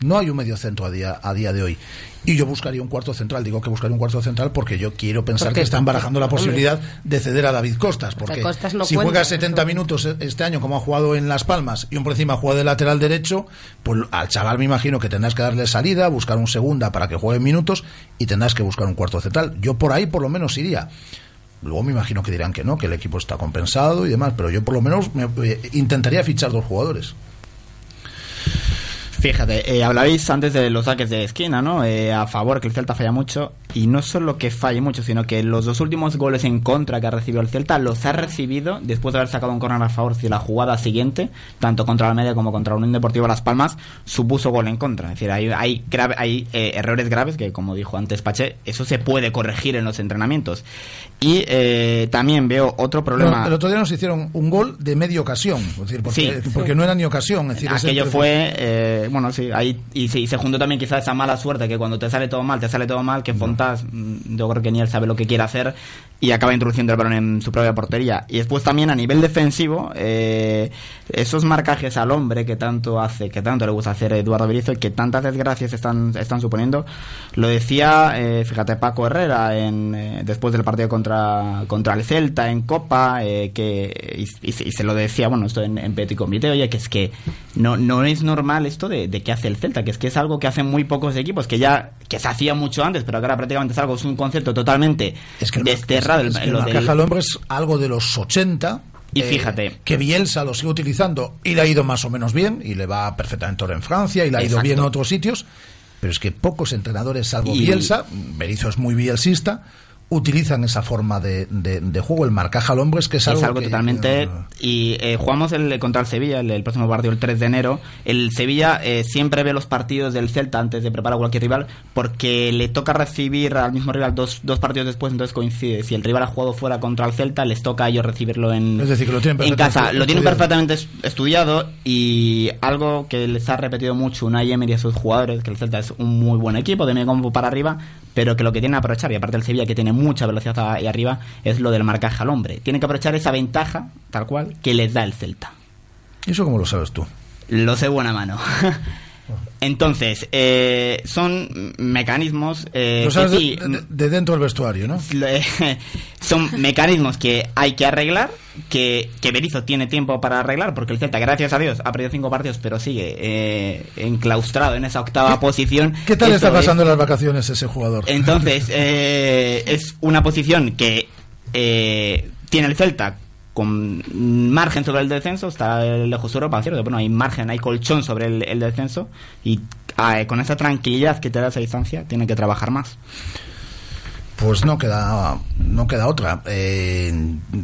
No hay un medio centro a día, a día de hoy. Y yo buscaría un cuarto central. Digo que buscaría un cuarto central porque yo quiero pensar que están barajando la posibilidad de ceder a David Costas. Porque Costas no si cuenta, juega 70 eso. minutos e- este año, como ha jugado en Las Palmas, y un por encima juega de lateral derecho, pues al chaval me imagino que tendrás que darle salida, buscar un segunda para que juegue minutos y tendrás que buscar un cuarto central. Yo por ahí por lo menos iría. Luego me imagino que dirán que no, que el equipo está compensado y demás, pero yo por lo menos me- eh, intentaría fichar dos jugadores. Fíjate, eh, hablabais antes de los saques de esquina, ¿no? Eh, a favor, que el Celta falla mucho. Y no solo que falle mucho, sino que los dos últimos goles en contra que ha recibido el Celta los ha recibido después de haber sacado un córner a favor. Si la jugada siguiente, tanto contra la media como contra Unión Deportiva Las Palmas, supuso gol en contra. Es decir, hay, hay, grave- hay eh, errores graves que, como dijo antes Pache, eso se puede corregir en los entrenamientos. Y eh, también veo otro problema. Pero el otro día nos hicieron un gol de media ocasión, es decir, porque, Sí. porque no era ni ocasión. Es decir, Aquello el- fue, bueno, sí, ahí y, sí, y se juntó también quizás esa mala suerte que cuando te sale todo mal, te sale todo mal, que Fontas, mm, yo creo que ni él sabe lo que quiere hacer y acaba introduciendo el balón en su propia portería. Y después también a nivel defensivo, eh, esos marcajes al hombre que tanto hace, que tanto le gusta hacer Eduardo Berizzo y que tantas desgracias están, están suponiendo, lo decía, eh, fíjate, Paco Herrera en, eh, después del partido contra, contra el Celta en Copa, eh, que, y, y se- y se lo decía, bueno, esto en, en Petit Comité, oye, que es que no, no es normal esto de, de que hace el Celta, que es que es algo que hacen muy pocos equipos, que ya que se hacía mucho antes, pero que ahora prácticamente es algo, es un concepto totalmente desterrado. Es que el al hombre es algo de los 80. Y eh, fíjate. que Bielsa lo sigue utilizando y le ha ido más o menos bien, y le va perfectamente ahora en Francia, y le ha ido bien en otros sitios. Pero es que pocos entrenadores, salvo Y- Bielsa, Berizzo es muy bielsista, utilizan esa forma de, de- de juego, el marcaje al hombre, es que es, es algo que- totalmente y eh, jugamos el contra el Sevilla el, el próximo partido el 3 de enero. El Sevilla eh, siempre ve los partidos del Celta antes de preparar a cualquier rival porque le toca recibir al mismo rival dos, dos partidos después entonces coincide. Si el rival ha jugado fuera contra el Celta les toca a ellos recibirlo en, Es decir, que lo tienen en casa. Lo tienen perfectamente es- estudiado y algo que les ha repetido mucho Unai Emery a sus jugadores que el Celta es un muy buen equipo de medio campo para arriba pero que lo que tiene que aprovechar y aparte el Sevilla que tiene mucha velocidad ahí arriba es lo del marcaje al hombre. Tiene que aprovechar esa ventaja tal cual que les da el Celta. ¿Y eso cómo lo sabes tú? lo sé buena mano entonces eh, son mecanismos eh, que de, sí, de- de dentro del vestuario, ¿no? son mecanismos que hay que arreglar, que, que Berizzo tiene tiempo para arreglar, porque el Celta, gracias a Dios, ha perdido cinco partidos, pero sigue eh, enclaustrado en esa octava posición. ¿Qué tal Eso está es- pasando en las vacaciones ese jugador? Entonces, eh, es una posición que eh, tiene el Celta con margen sobre el descenso, está lejos Europa, cierto, bueno, hay margen, hay colchón sobre el, el descenso y ah, con esa tranquilidad que te da esa distancia, tiene que trabajar más. Pues no queda, no queda otra. Eh,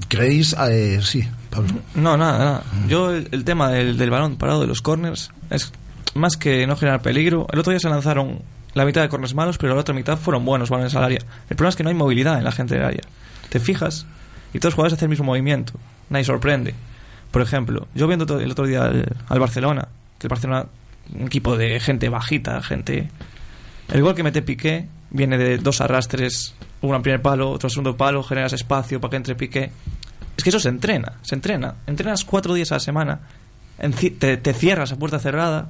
¿Creéis? Eh, sí, Pablo. No, nada, nada. Yo el, el tema del, del balón parado de los corners es más que no generar peligro. El otro día se lanzaron la mitad de corners malos, pero la otra mitad fueron buenos balones al área. El problema es que no hay movilidad en la gente del área. Te fijas y todos los jugadores hacen el mismo movimiento. Nadie sorprende. Por ejemplo, yo viendo el otro día al, al Barcelona, que el Barcelona, un equipo de gente bajita, gente... El gol que mete Piqué viene de dos arrastres, uno en primer palo, otro en segundo palo, generas espacio para que entre Piqué. Es que eso se entrena, se entrena. Entrenas cuatro días a la semana te cierras a puerta cerrada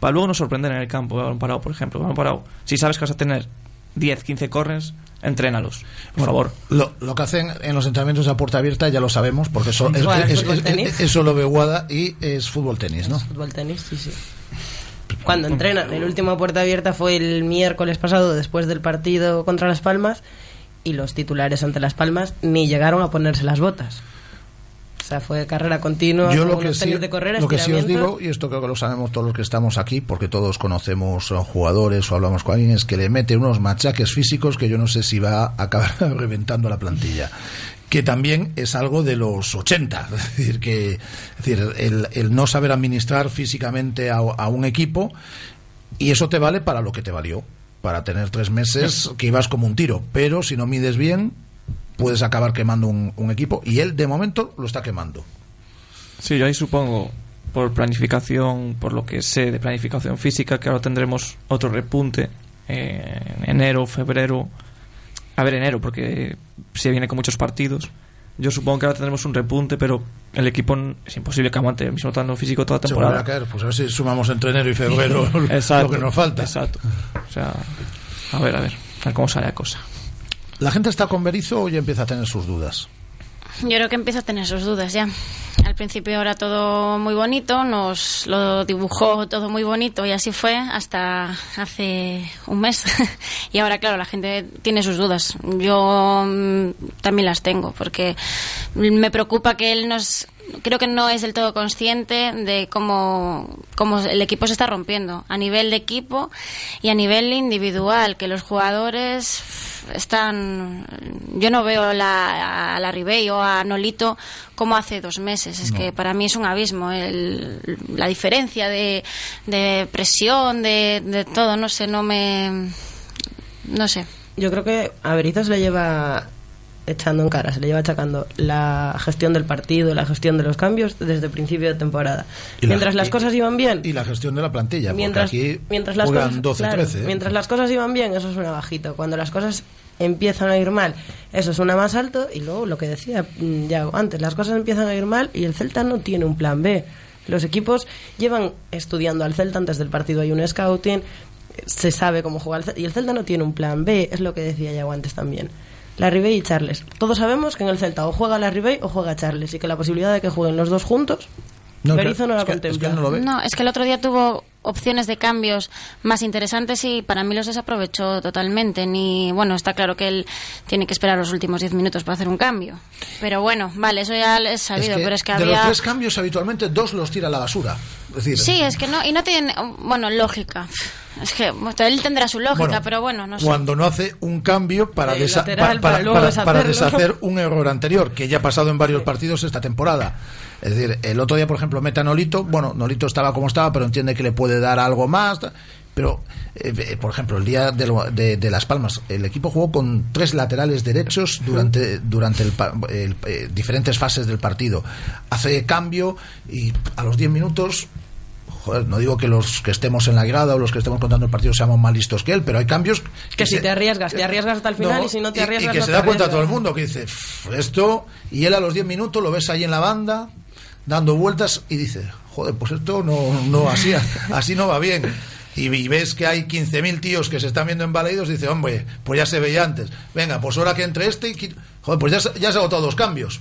para luego no sorprender en el campo, balón parado, por ejemplo. Balón parado. Si sabes que vas a tener 10, 15 corners, entrénalos, por favor. Lo, lo que hacen en los entrenamientos a puerta abierta ya lo sabemos, porque eso, es- es- fútbol es- tenis. eso lo ve Guada y es fútbol tenis, ¿no? Fútbol tenis, sí, sí. Cuando entrenan, el último a puerta abierta fue el miércoles pasado, después del partido contra Las Palmas, y los titulares ante Las Palmas ni llegaron a ponerse las botas. O sea, fue carrera continua, Yo lo que, sí, de correr, lo que sí os digo, y esto creo que lo sabemos todos los que estamos aquí, porque todos conocemos jugadores o hablamos con alguien, es que le mete unos machaques físicos que yo no sé si va a acabar reventando la plantilla. Que también es algo de los 80. Es decir, que, es decir el, el no saber administrar físicamente a, a un equipo, y eso te vale para lo que te valió. Para tener tres meses que ibas como un tiro. Pero si no mides bien, puedes acabar quemando un, un equipo. Y él, de momento, lo está quemando. Sí, yo ahí supongo, por planificación, por lo que sé de planificación física, que ahora tendremos otro repunte eh, en enero, febrero. A ver, enero, porque se viene con muchos partidos. Yo supongo que ahora tendremos un repunte, pero el equipo es imposible que aguante el mismo tanto físico toda la temporada. a caer. Pues a ver si sumamos entre enero y febrero Exacto, lo que nos falta. Exacto. O sea, a ver, a ver, a ver cómo sale la cosa. ¿La gente está con Berizzo o ya empieza a tener sus dudas? Yo creo que empieza a tener sus dudas ya. Al principio era todo muy bonito, nos lo dibujó todo muy bonito y así fue hasta hace un mes. y ahora, claro, la gente tiene sus dudas. Yo mm, también las tengo porque me preocupa que él nos... Creo que no es del todo consciente de cómo, cómo el equipo se está rompiendo a nivel de equipo y a nivel individual, que los jugadores están yo no veo la, a la Ribey o a Nolito como hace dos meses es No. que para mí es un abismo el- la diferencia de, de presión de, de todo no sé no me no sé Yo creo que a se le lleva echando en cara, se le lleva achacando la gestión del partido, la gestión de los cambios desde principio de temporada. Y la- mientras las cosas iban bien, Y la gestión de la plantilla, mientras, porque aquí mientras las cosas, 12-13. claro, ¿eh? mientras las cosas iban bien, eso suena bajito. Cuando las cosas empiezan a ir mal, eso suena más alto. Y luego lo que decía mm, ya antes, las cosas empiezan a ir mal y el Celta no tiene un plan B. Los equipos llevan estudiando al Celta antes del partido hay un scouting, se sabe cómo jugar y el Celta no tiene un plan B, es lo que decía ya antes también. La Ribey y Charles. Todos sabemos que en el Celta o juega la Ribey o juega Charles y que la posibilidad de que jueguen los dos juntos, No, Berizzo no la es que- es que contempla. él no lo ve. no es que el otro día tuvo opciones de cambios más interesantes y para mí los desaprovechó totalmente ni bueno está claro que él tiene que esperar los últimos 10 minutos para hacer un cambio pero bueno vale eso ya es sabido Es que pero es que de había los tres cambios, habitualmente dos los tira a la basura. Es decir, Sí, es que no, y no tiene, bueno, lógica. Es que él tendrá su lógica, Bueno, pero bueno, no sé. cuando no hace un cambio para, De desa- lateral pa- para para, deshacer un error anterior que ya ha pasado en varios partidos esta temporada. Es decir, el otro día, por ejemplo, mete a Nolito. Bueno, Nolito estaba como estaba, pero entiende que le puede dar algo más. Pero, eh, eh, por ejemplo, el día de, lo- de- de Las Palmas, el equipo jugó con tres laterales derechos durante, durante el pa- el, eh, diferentes fases del partido. Hace cambio y a los 10 minutos Joder, no digo que los que estemos en la grada o los que estemos contando el partido seamos más listos que él, pero hay cambios Que si se- te arriesgas, te arriesgas hasta el final No, y si no te arriesgas y que no se da cuenta todo el mundo que dice "Pff, esto y él a los 10 minutos lo ves ahí en la banda dando vueltas y dice joder pues esto no, no así así no va bien y, y ves que hay 15.000 tíos que se están viendo embalaídos y dice hombre pues ya se veía antes. Venga pues ahora que entre este y joder pues ya, se- ya se ha agotado dos cambios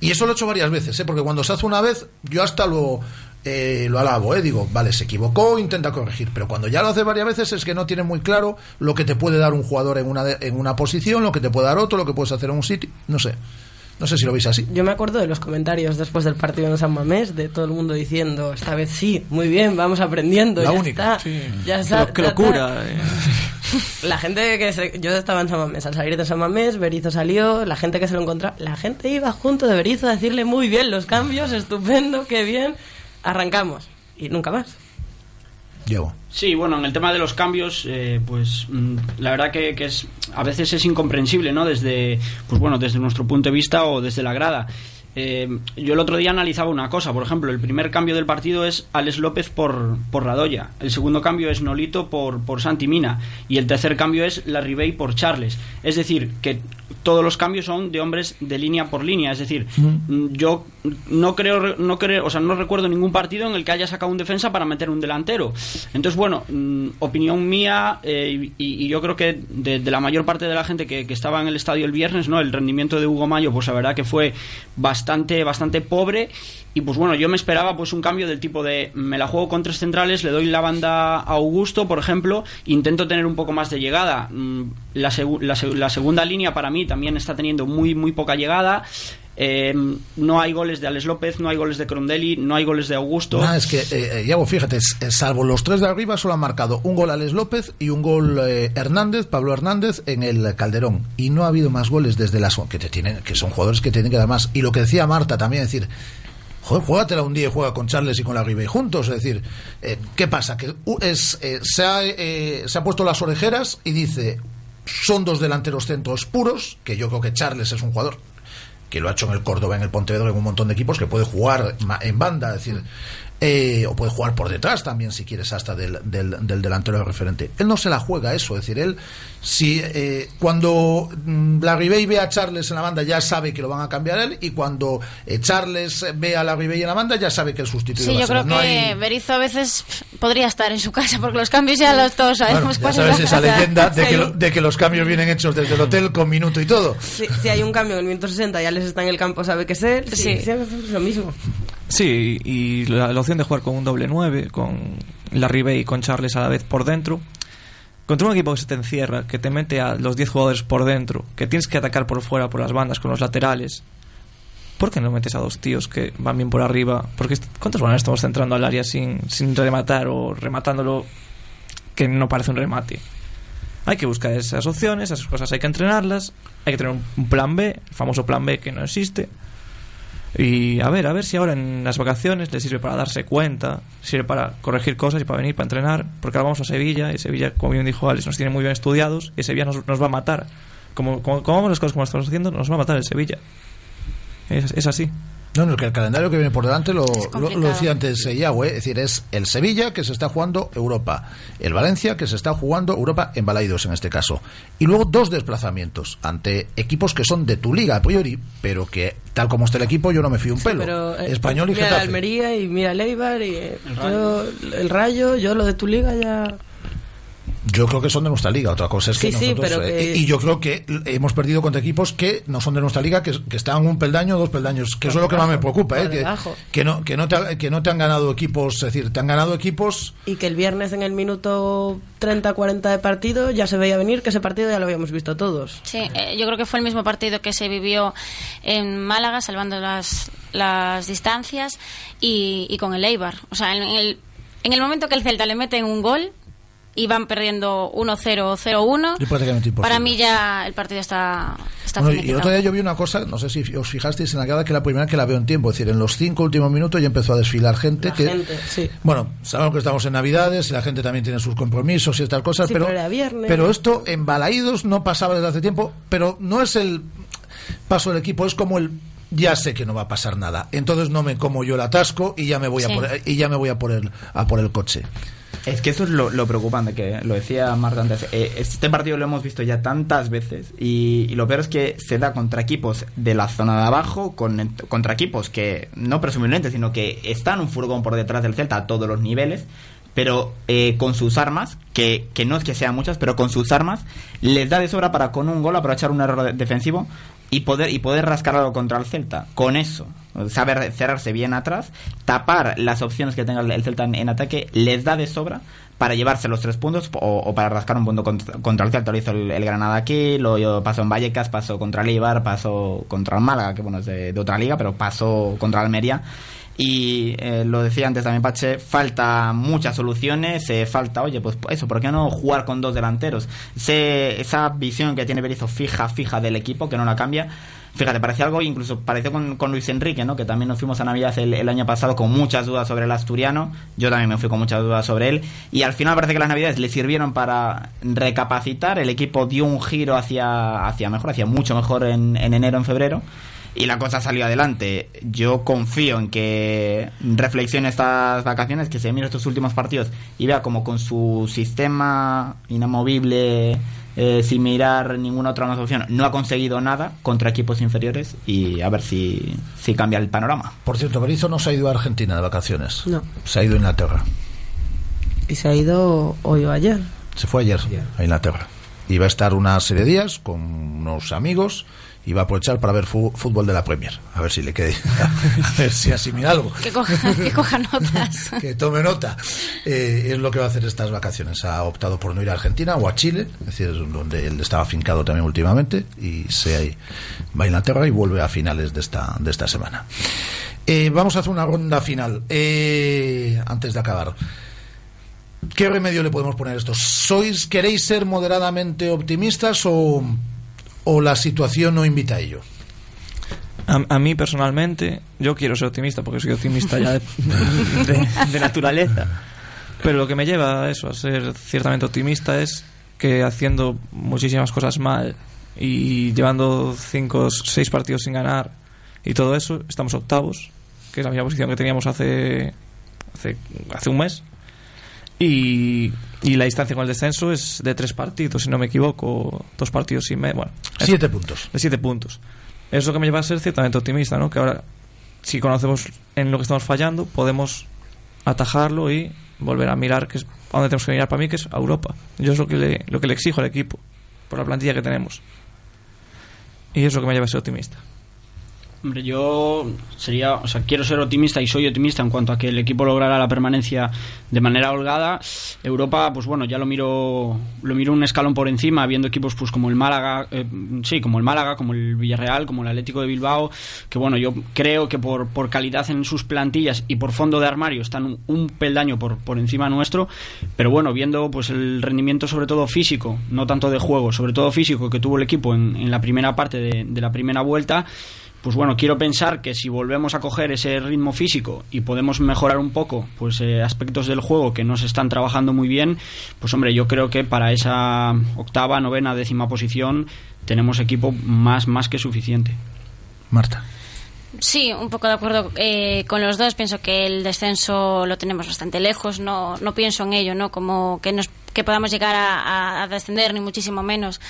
y eso lo he hecho varias veces, ¿eh? porque cuando se hace una vez, yo hasta lo, eh, lo alabo, ¿eh? digo, vale, se equivocó, intenta corregir, pero cuando ya lo hace varias veces es que no tiene muy claro lo que te puede dar un jugador en una, de- en una posición, lo que te puede dar otro, lo que puedes hacer en un sitio, no sé. No sé si lo veis así. Yo me acuerdo de los comentarios después del partido en San Mamés, de todo el mundo diciendo, esta vez sí, muy bien, vamos aprendiendo, La ya única, está, sí. ya Qué está. qué ya locura, está". eh. La gente que se- yo estaba en San Mamés, al salir de San Mamés, Berizzo salió, la gente que se lo encontraba, la gente iba junto de Berizzo a decirle muy bien los cambios, estupendo, qué bien, arrancamos y nunca más. Llevo. Sí, bueno, en el tema de los cambios, eh, pues mm, la verdad que, que es a veces es incomprensible, ¿no? Desde, pues bueno, desde nuestro punto de vista o desde la grada. Eh, yo el otro día analizaba una cosa, por ejemplo, el primer cambio del partido es Alex López por, por Radoya, el segundo cambio es Nolito por, por Santi Mina y el tercer cambio es La Ribey por Charles. Es decir, que todos los cambios son de hombres de línea por línea, es decir, mm, yo no creo, no creo, o sea, no recuerdo ningún partido en el que haya sacado un defensa para meter un delantero. Entonces, bueno, mm, opinión mía eh, y, yo creo que de, la mayor parte de la gente que, que estaba en el estadio el viernes, ¿no? El rendimiento de Hugo Mayo, pues la verdad que fue bastante, bastante pobre. Y pues bueno, yo me esperaba pues un cambio del tipo de me la juego con tres centrales, le doy la banda a Augusto, por ejemplo, intento tener un poco más de llegada. Mm, La, la la segunda línea para mí también está teniendo muy, muy poca llegada. Eh, no hay goles de Alex López, no hay goles de Crondelli, no hay goles de Augusto. Nah, es que, eh, eh, Iago, fíjate, eh, salvo los tres de arriba, solo han marcado un gol Alex López y un gol eh, Hernández, Pablo Hernández, en el Calderón. Y no ha habido más goles desde las que te tienen, que son jugadores que tienen que dar más. Y lo que decía Marta también, es decir, joder, juégatela un día y juega con Charles y con la Ribey juntos. Es decir, eh, ¿qué pasa? Que uh, es, eh, se, ha, eh, se ha puesto las orejeras y dice, son dos delanteros centros puros, que yo creo que Charles es un jugador que lo ha hecho en el Córdoba, en el Pontevedra, en un montón de equipos, que puede jugar en banda, es decir, eh, o puede jugar por detrás también, si quieres, hasta del, del, del delantero referente. Él no se la juega eso, es decir, él, si eh, cuando mm, la Ribey ve a Charles en la banda, ya sabe que lo van a cambiar a él, y cuando eh, Charles ve a la Ribey en la banda, ya sabe que el sustituto Sí, va a yo ser. creo No que hay- Berizzo a veces podría estar en su casa, porque los cambios ya los todos sabemos Bueno, ya sabes a esa leyenda de Sí, que, hay lo- un- de que los cambios vienen hechos desde el hotel con minuto y todo. Si, hay un cambio en el minuto 60 y Alex está en el campo, sabe que es él. Sí, es lo mismo. Sí, y la, opción de jugar con un doble 9, con la Ribey y con Charles a la vez por dentro. Contra un equipo que se te encierra, que te mete a los 10 jugadores por dentro, que tienes que atacar por fuera, por las bandas, con los laterales. ¿Por qué no metes a dos tíos que van bien por arriba? Porque ¿cuántos balones estamos centrando al área sin, sin rematar o rematándolo que no parece un remate? Hay que buscar esas opciones, esas cosas hay que entrenarlas, hay que tener un plan B, el famoso plan B que no existe. Y a ver, a ver si ahora en las vacaciones le sirve para darse cuenta, sirve para corregir cosas y para venir, para entrenar, porque ahora vamos a Sevilla y Sevilla, como bien dijo Alex, nos tiene muy bien estudiados y Sevilla nos, nos va a matar. Como, como, como vamos las cosas como estamos haciendo, nos va a matar el Sevilla. Es, es así. No, no, que el calendario que viene por delante lo, lo, decía antes eh, Iago, eh, es decir, es el Sevilla que se está jugando Europa, el Valencia que se está jugando Europa en Balaidos en este caso, y luego dos desplazamientos ante equipos que son de tu liga a priori, pero que tal como está el equipo yo no me fío un pelo. Pero, eh, Español y mira Getafe. Almería y mira el Eibar y eh, El Rayo. yo- el Rayo, yo lo de tu liga ya... Yo creo que son de nuestra liga, otra cosa es que Sí, sí, nosotros... pero eh, que- Y yo creo que hemos perdido contra equipos que no son de nuestra liga, que, que están un peldaño, dos peldaños, que eso es lo que más me preocupa, eh, que, que, no, que, no te, ha- que no te han ganado equipos, es decir, te han ganado equipos Y que el viernes en el minuto 30-40 de partido ya se veía venir que ese partido ya lo habíamos visto todos. Sí, eh, yo creo que fue el mismo partido que se vivió en Málaga, salvando las, las distancias, y, y con el Eibar. O sea, en el, en el momento que el Celta le mete un gol y van perdiendo 1-0 o 0-1, y prácticamente imposible. para mí ya el partido está, está Bueno, y otro día yo vi una cosa, no sé si os fijasteis en la grada, que la primera que la veo en tiempo, es decir, en los cinco últimos minutos ya empezó a desfilar gente La que... gente, sí. Bueno, sabemos que estamos en Navidades y la gente también tiene sus compromisos y estas cosas, Sí, pero, pero era viernes. pero esto en Balaídos no pasaba desde hace tiempo, pero no es el paso del equipo, es como el ya sé que no va a pasar nada, entonces no me como yo el atasco y ya me voy Sí. a por, y ya me voy a por el a por el coche. Es que eso es lo, lo preocupante, que lo decía Marta antes. eh, este partido lo hemos visto ya tantas veces y, y lo peor es que se da contra equipos de la zona de abajo, con, contra equipos que no presumiblemente, sino que están un furgón por detrás del Celta a todos los niveles, pero eh, con sus armas, que, que no es que sean muchas, pero con sus armas, les da de sobra para con un gol aprovechar un error de- defensivo y poder y poder rascar algo contra el Celta. Con eso, saber cerrarse bien atrás, tapar las opciones que tenga el- el Celta en, ataque, les da de sobra para llevarse los tres puntos o, para rascar un punto contra, el Celta. Lo hizo el, Granada aquí, lo pasó en Vallecas, pasó contra el Eibar, pasó contra el Málaga, que bueno, es de, de otra liga, pero pasó contra Almería. Y eh, lo decía antes también Pache, falta muchas soluciones, eh, falta, oye, pues eso, ¿por qué no jugar con dos delanteros? Ese- esa visión que tiene Berizzo fija, fija del equipo, que no la cambia. Fíjate, parece algo, incluso pareció con, Luis Enrique, ¿no? Que también nos fuimos a Navidad el, año pasado con muchas dudas sobre el asturiano. Yo también me fui con muchas dudas sobre él. Y al final parece que las Navidades le sirvieron para recapacitar. El equipo dio un giro hacia, hacia mejor, hacia mucho mejor en enero, en febrero y la cosa salió adelante. Yo confío en que reflexione estas vacaciones, que se mire estos últimos partidos y vea como con su sistema inamovible eh, sin mirar ninguna otra más opción. No ha conseguido nada contra equipos inferiores y a ver si, si cambia el panorama. Por cierto, Berizzo no se ha ido a Argentina de vacaciones. No. Se ha ido a Inglaterra. Y se ha ido hoy o ayer. Se fue ayer a Inglaterra. Y va a estar una serie de días con unos amigos y va a aprovechar para ver fútbol de la Premier. A ver si le quede. A ver si asimila algo. Que coja, que coja notas. que tome nota. Eh, es lo que va a hacer estas vacaciones. Ha optado por no ir a Argentina o a Chile, es decir, donde él estaba afincado también últimamente, y se va a Inglaterra y vuelve a finales de esta, de esta semana. Eh, vamos a hacer una ronda final. Eh, antes de acabar. ¿Qué remedio le podemos poner a esto? ¿Sois, queréis ser moderadamente optimistas o, o la situación no invita a ello? A, a mí personalmente, yo quiero ser optimista porque soy optimista ya de, de- de naturaleza. Pero lo que me lleva a eso, a ser ciertamente optimista, es que haciendo muchísimas cosas mal y llevando cinco, seis partidos sin ganar y todo eso, estamos octavos, que es la misma posición que teníamos hace, hace, hace un mes. Y, y la distancia con el descenso es de tres partidos, si no me equivoco, dos partidos y medio. Bueno, eso. Siete puntos. De siete puntos. Eso es lo que me lleva a ser ciertamente optimista, ¿no? Que ahora, si conocemos en lo que estamos fallando, podemos atajarlo y volver a mirar que es a dónde tenemos que mirar para mí, que es a Europa. Yo es lo que le, lo que le exijo al equipo, por la plantilla que tenemos. Y eso es lo que me lleva a ser optimista. Hombre, yo sería, o sea, quiero ser optimista y soy optimista en cuanto a que el equipo logrará la permanencia de manera holgada. Europa, pues bueno, ya lo miro, lo miro un escalón por encima, viendo equipos pues como el Málaga, eh, sí, como el Málaga, como el Villarreal, como el Atlético de Bilbao, que bueno, yo creo que por, por calidad en sus plantillas y por fondo de armario están un, un peldaño por, por encima nuestro, pero bueno, viendo pues el rendimiento sobre todo físico, no tanto de juego, sobre todo físico que tuvo el equipo en, en la primera parte de, de la primera vuelta, pues bueno, quiero pensar que si volvemos a coger ese ritmo físico y podemos mejorar un poco pues eh, aspectos del juego que no se están trabajando muy bien, pues hombre, yo creo que para esa octava, novena, décima posición tenemos equipo más, más que suficiente. Marta. Sí, un poco de acuerdo eh, con los dos. Pienso que el descenso lo tenemos bastante lejos. No, no pienso en ello, ¿no? Como que, nos, que podamos llegar a, descender, ni muchísimo menos.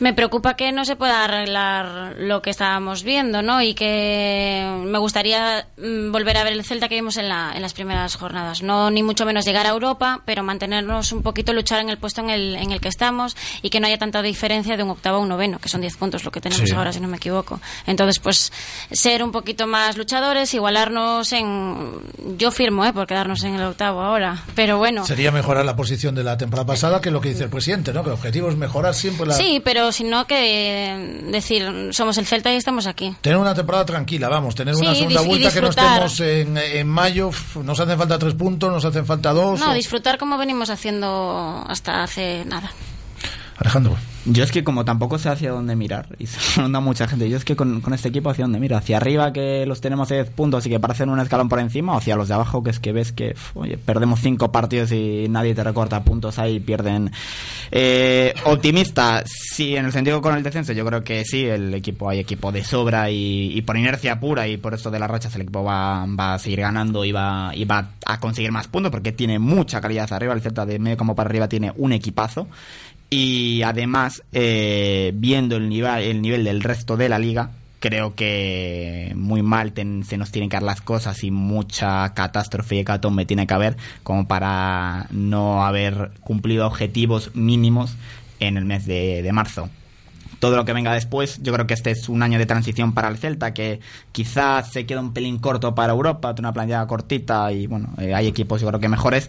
Me preocupa que no se pueda arreglar lo que estábamos viendo, ¿no? Y que me gustaría mm, volver a ver el Celta que vimos en, la, en las primeras jornadas. No ni mucho menos llegar a Europa, pero mantenernos un poquito, luchar en el puesto en el, en el que estamos y que no haya tanta diferencia de un octavo a un noveno, que son 10 puntos lo que tenemos Sí. ahora, si no me equivoco. Entonces, pues, ser un poquito más luchadores, igualarnos en... Yo firmo, ¿eh? Por quedarnos en el octavo ahora. Pero bueno. Sería mejorar la posición de la temporada pasada que lo que dice el presidente, ¿no? Que el objetivo es mejorar siempre la... Sí, pero si no que eh, decir, somos el Celta y estamos aquí. Tener una temporada tranquila, vamos, tener Sí, una segunda vuelta que no estemos en, en mayo, nos hacen falta tres puntos, nos hacen falta dos. No, o- disfrutar como venimos haciendo hasta hace nada. Alejandro. Yo es que como tampoco sé hacia dónde mirar, y se ronda mucha gente, yo es que con, con este equipo hacia dónde miro, hacia arriba que los tenemos a 10 puntos y que parecen un escalón por encima, o hacia los de abajo que es que ves que, oye, perdemos 5 partidos y nadie te recorta puntos ahí, pierden. Eh, optimista, sí, en el sentido con el descenso, yo creo que sí, el equipo, hay equipo de sobra y, y por inercia pura y por esto de las rachas el equipo va, va a seguir ganando y va, y va a conseguir más puntos porque tiene mucha calidad arriba, el Celta de medio como para arriba tiene un equipazo y además eh, viendo el nivel el nivel del resto de la liga creo que muy mal se nos tienen que dar las cosas y mucha catástrofe y hecatombe tiene que haber como para no haber cumplido objetivos mínimos en el mes de, de marzo todo lo que venga después. Yo creo que este es un año de transición para el Celta, que quizás se queda un pelín corto para Europa, tiene una plantilla cortita y bueno, eh, hay equipos yo creo que mejores,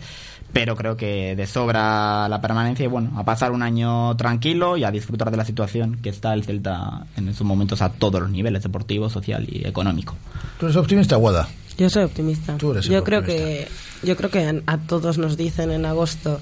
pero creo que de sobra la permanencia y bueno, a pasar un año tranquilo y a disfrutar de la situación que está el Celta en estos momentos a todos los niveles, deportivo, social y económico. ¿Tú eres optimista, Guada? Yo soy optimista. Tú eres el yo creo que yo creo que a todos nos dicen en agosto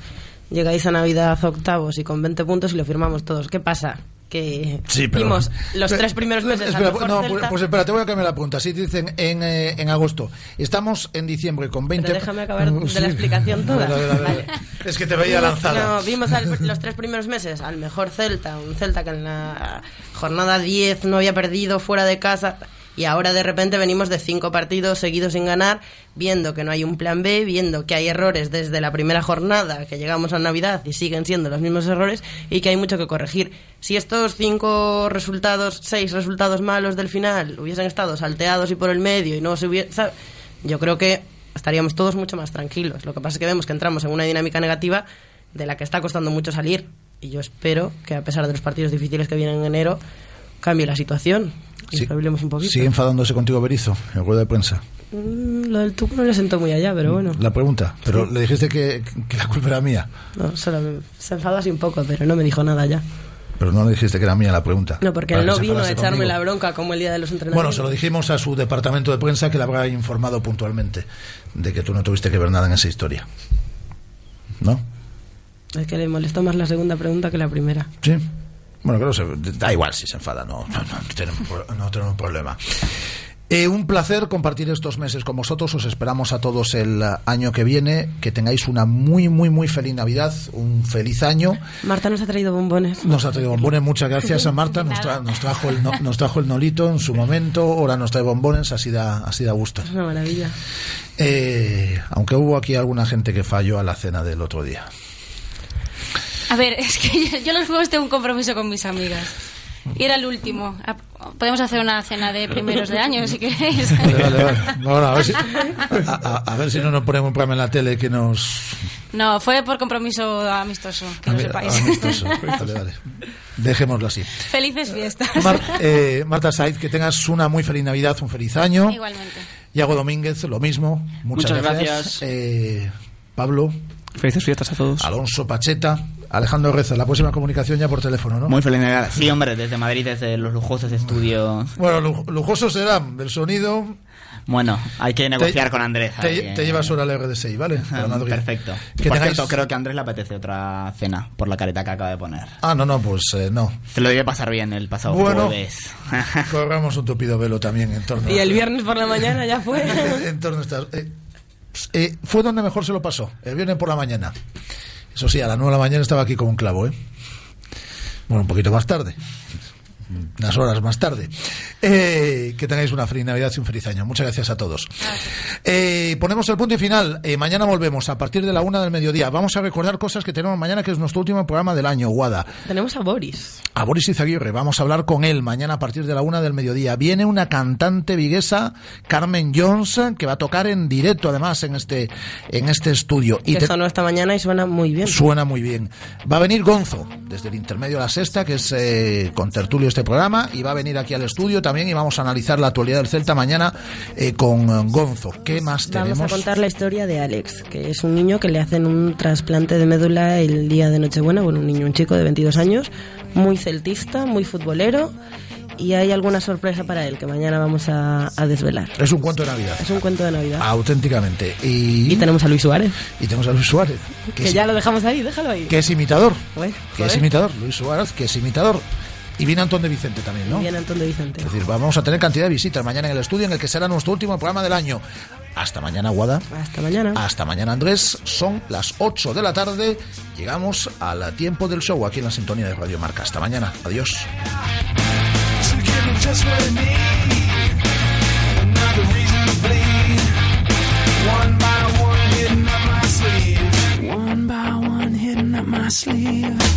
llegáis a Navidad octavos y con 20 puntos y lo firmamos todos. ¿Qué pasa? Que Sí, pero- vimos los Pero- tres primeros meses Espera, no, pues, pues espera, te voy a cambiar la pregunta. Si dicen en, eh, en agosto, estamos en diciembre con 20... Pero déjame acabar de Sí. la explicación toda. Vale. Es que te veía lanzada. No, vimos al- los tres primeros meses al mejor Celta, un Celta que en la jornada 10 no había perdido fuera de casa. Y ahora de repente venimos de cinco partidos seguidos sin ganar, viendo que no hay un plan B, viendo que hay errores desde la primera jornada, que llegamos a Navidad y siguen siendo los mismos errores y que hay mucho que corregir. Si estos cinco resultados, seis resultados malos del final hubiesen estado salteados y por el medio y no se hubiese... Yo creo que estaríamos todos mucho más tranquilos. Lo que pasa es que vemos que entramos en una dinámica negativa de la que está costando mucho salir. Y yo espero que a pesar de los partidos difíciles que vienen en enero, cambie la situación. Y Sí. hablemos un poquito. Sigue enfadándose contigo Berizo en rueda de prensa. Mm, lo del tuco no le sentó muy allá, pero bueno. La pregunta, pero le dijiste que, que la culpa era mía, No, solo me- se enfadó así un poco, pero no me dijo nada ya. pero no le dijiste que era mía la pregunta. No, porque él que no vino a echarme conmigo. la bronca como el día de los Bueno, entrenamientos. se lo dijimos a su departamento de prensa que le habrá informado puntualmente de que tú no tuviste que ver nada en esa historia. ¿No? Es que le molestó más la segunda pregunta que la primera. Sí. Bueno, creo que da igual si se enfada, no, no, no tenemos, no tenemos problema. Eh, un placer compartir estos meses con vosotros. Os esperamos a todos el año que viene. Que tengáis una muy, muy, muy feliz Navidad, un feliz año. Marta nos ha traído bombones. Nos ha traído bombones, muchas gracias a Marta. Nos, tra- nos trajo el no- nos trajo el nolito en su momento. Ahora nos trae bombones, así da, así da gusto. Es una maravilla. Eh, aunque hubo aquí alguna gente que falló a la cena del otro día. A ver, es que yo, yo los juegos tengo un compromiso con mis amigas. Y era el último. Podemos hacer una cena de primeros de año, si queréis. Vale, vale, vale. Bueno, a, ver si, a, a- a ver si no nos ponemos un programa en la tele que nos... No, fue por compromiso amistoso, que lo sepáis. Amistoso. Vale, vale. Dejémoslo así. Felices fiestas. Mar- eh, Marta Saiz, que tengas una muy feliz Navidad, un feliz año. Igualmente. Iago Domínguez, lo mismo. Muchas, Muchas gracias. gracias. Eh, Pablo. Felices fiestas a todos. Alonso Pacheta. Alejandro Reza, la próxima comunicación ya por teléfono, ¿no? Muy feliz Navidad. Sí, hombre, desde Madrid, desde los lujosos estudios. Bueno, lu- lujosos serán el sonido. Bueno, hay que negociar Te- con Andrés. Te, ahí, te eh. llevas ahora al RDSI, ¿vale? Perfecto. Que Por tengáis- cierto, creo que a Andrés le apetece otra cena por la careta que acaba de poner. Ah, no, no, pues eh, no. Se lo debe pasar bien el pasado Bueno. jueves. Corramos un tupido velo también en torno Y el viernes por la mañana ya fue. en torno a estas- eh, eh, fue donde mejor se lo pasó, el viernes por la mañana. Eso sí, a las 9 de la mañana estaba aquí con un clavo, ¿eh? Bueno, un poquito más tarde. Unas horas más tarde. Eh, que tengáis una feliz Navidad y un feliz año. Muchas gracias a todos. Eh, ponemos el punto y final. Eh, mañana volvemos a partir de la una del mediodía. Vamos a recordar cosas que tenemos mañana, que es nuestro último programa del año, Guada. Tenemos a Boris. A Boris Izaguirre, vamos a hablar con él mañana a partir de la una del mediodía. Viene una cantante viguesa, Carmen Jones, que va a tocar en directo además en este, en este estudio. Que te- sonó esta mañana y suena muy bien. Suena muy bien. Va a venir Gonzo, desde el intermedio a la sexta, que es eh, con tertulio este programa, y va a venir aquí al estudio también y vamos a analizar la actualidad del Celta mañana eh, con Gonzo. ¿Qué más Vamos tenemos? a contar la historia de Alex, que es un niño que le hacen un trasplante de médula el día de Nochebuena. Bueno, un niño, un chico de 22 años, muy celtista, muy futbolero. Y hay alguna sorpresa para él que mañana vamos a, a desvelar. Es un cuento de Navidad. Es un cuento de Navidad. Auténticamente. Y, Y tenemos a Luis Suárez, y tenemos a Luis Suárez, que, que es, ya lo dejamos ahí, déjalo ahí. que es imitador. Bueno, Que es imitador. Luis Suárez, que es imitador. Y viene Antón de Vicente también, ¿no? Bien, Antón de Vicente. Es decir, vamos a tener cantidad de visitas mañana en el estudio en el que será nuestro último programa del año. Hasta mañana, Guada. Hasta mañana. Hasta mañana, Andrés. Son las 8 de la tarde. Llegamos al tiempo del show aquí en la sintonía de Radio Marca. Hasta mañana. Adiós. One by one, up my sleeve.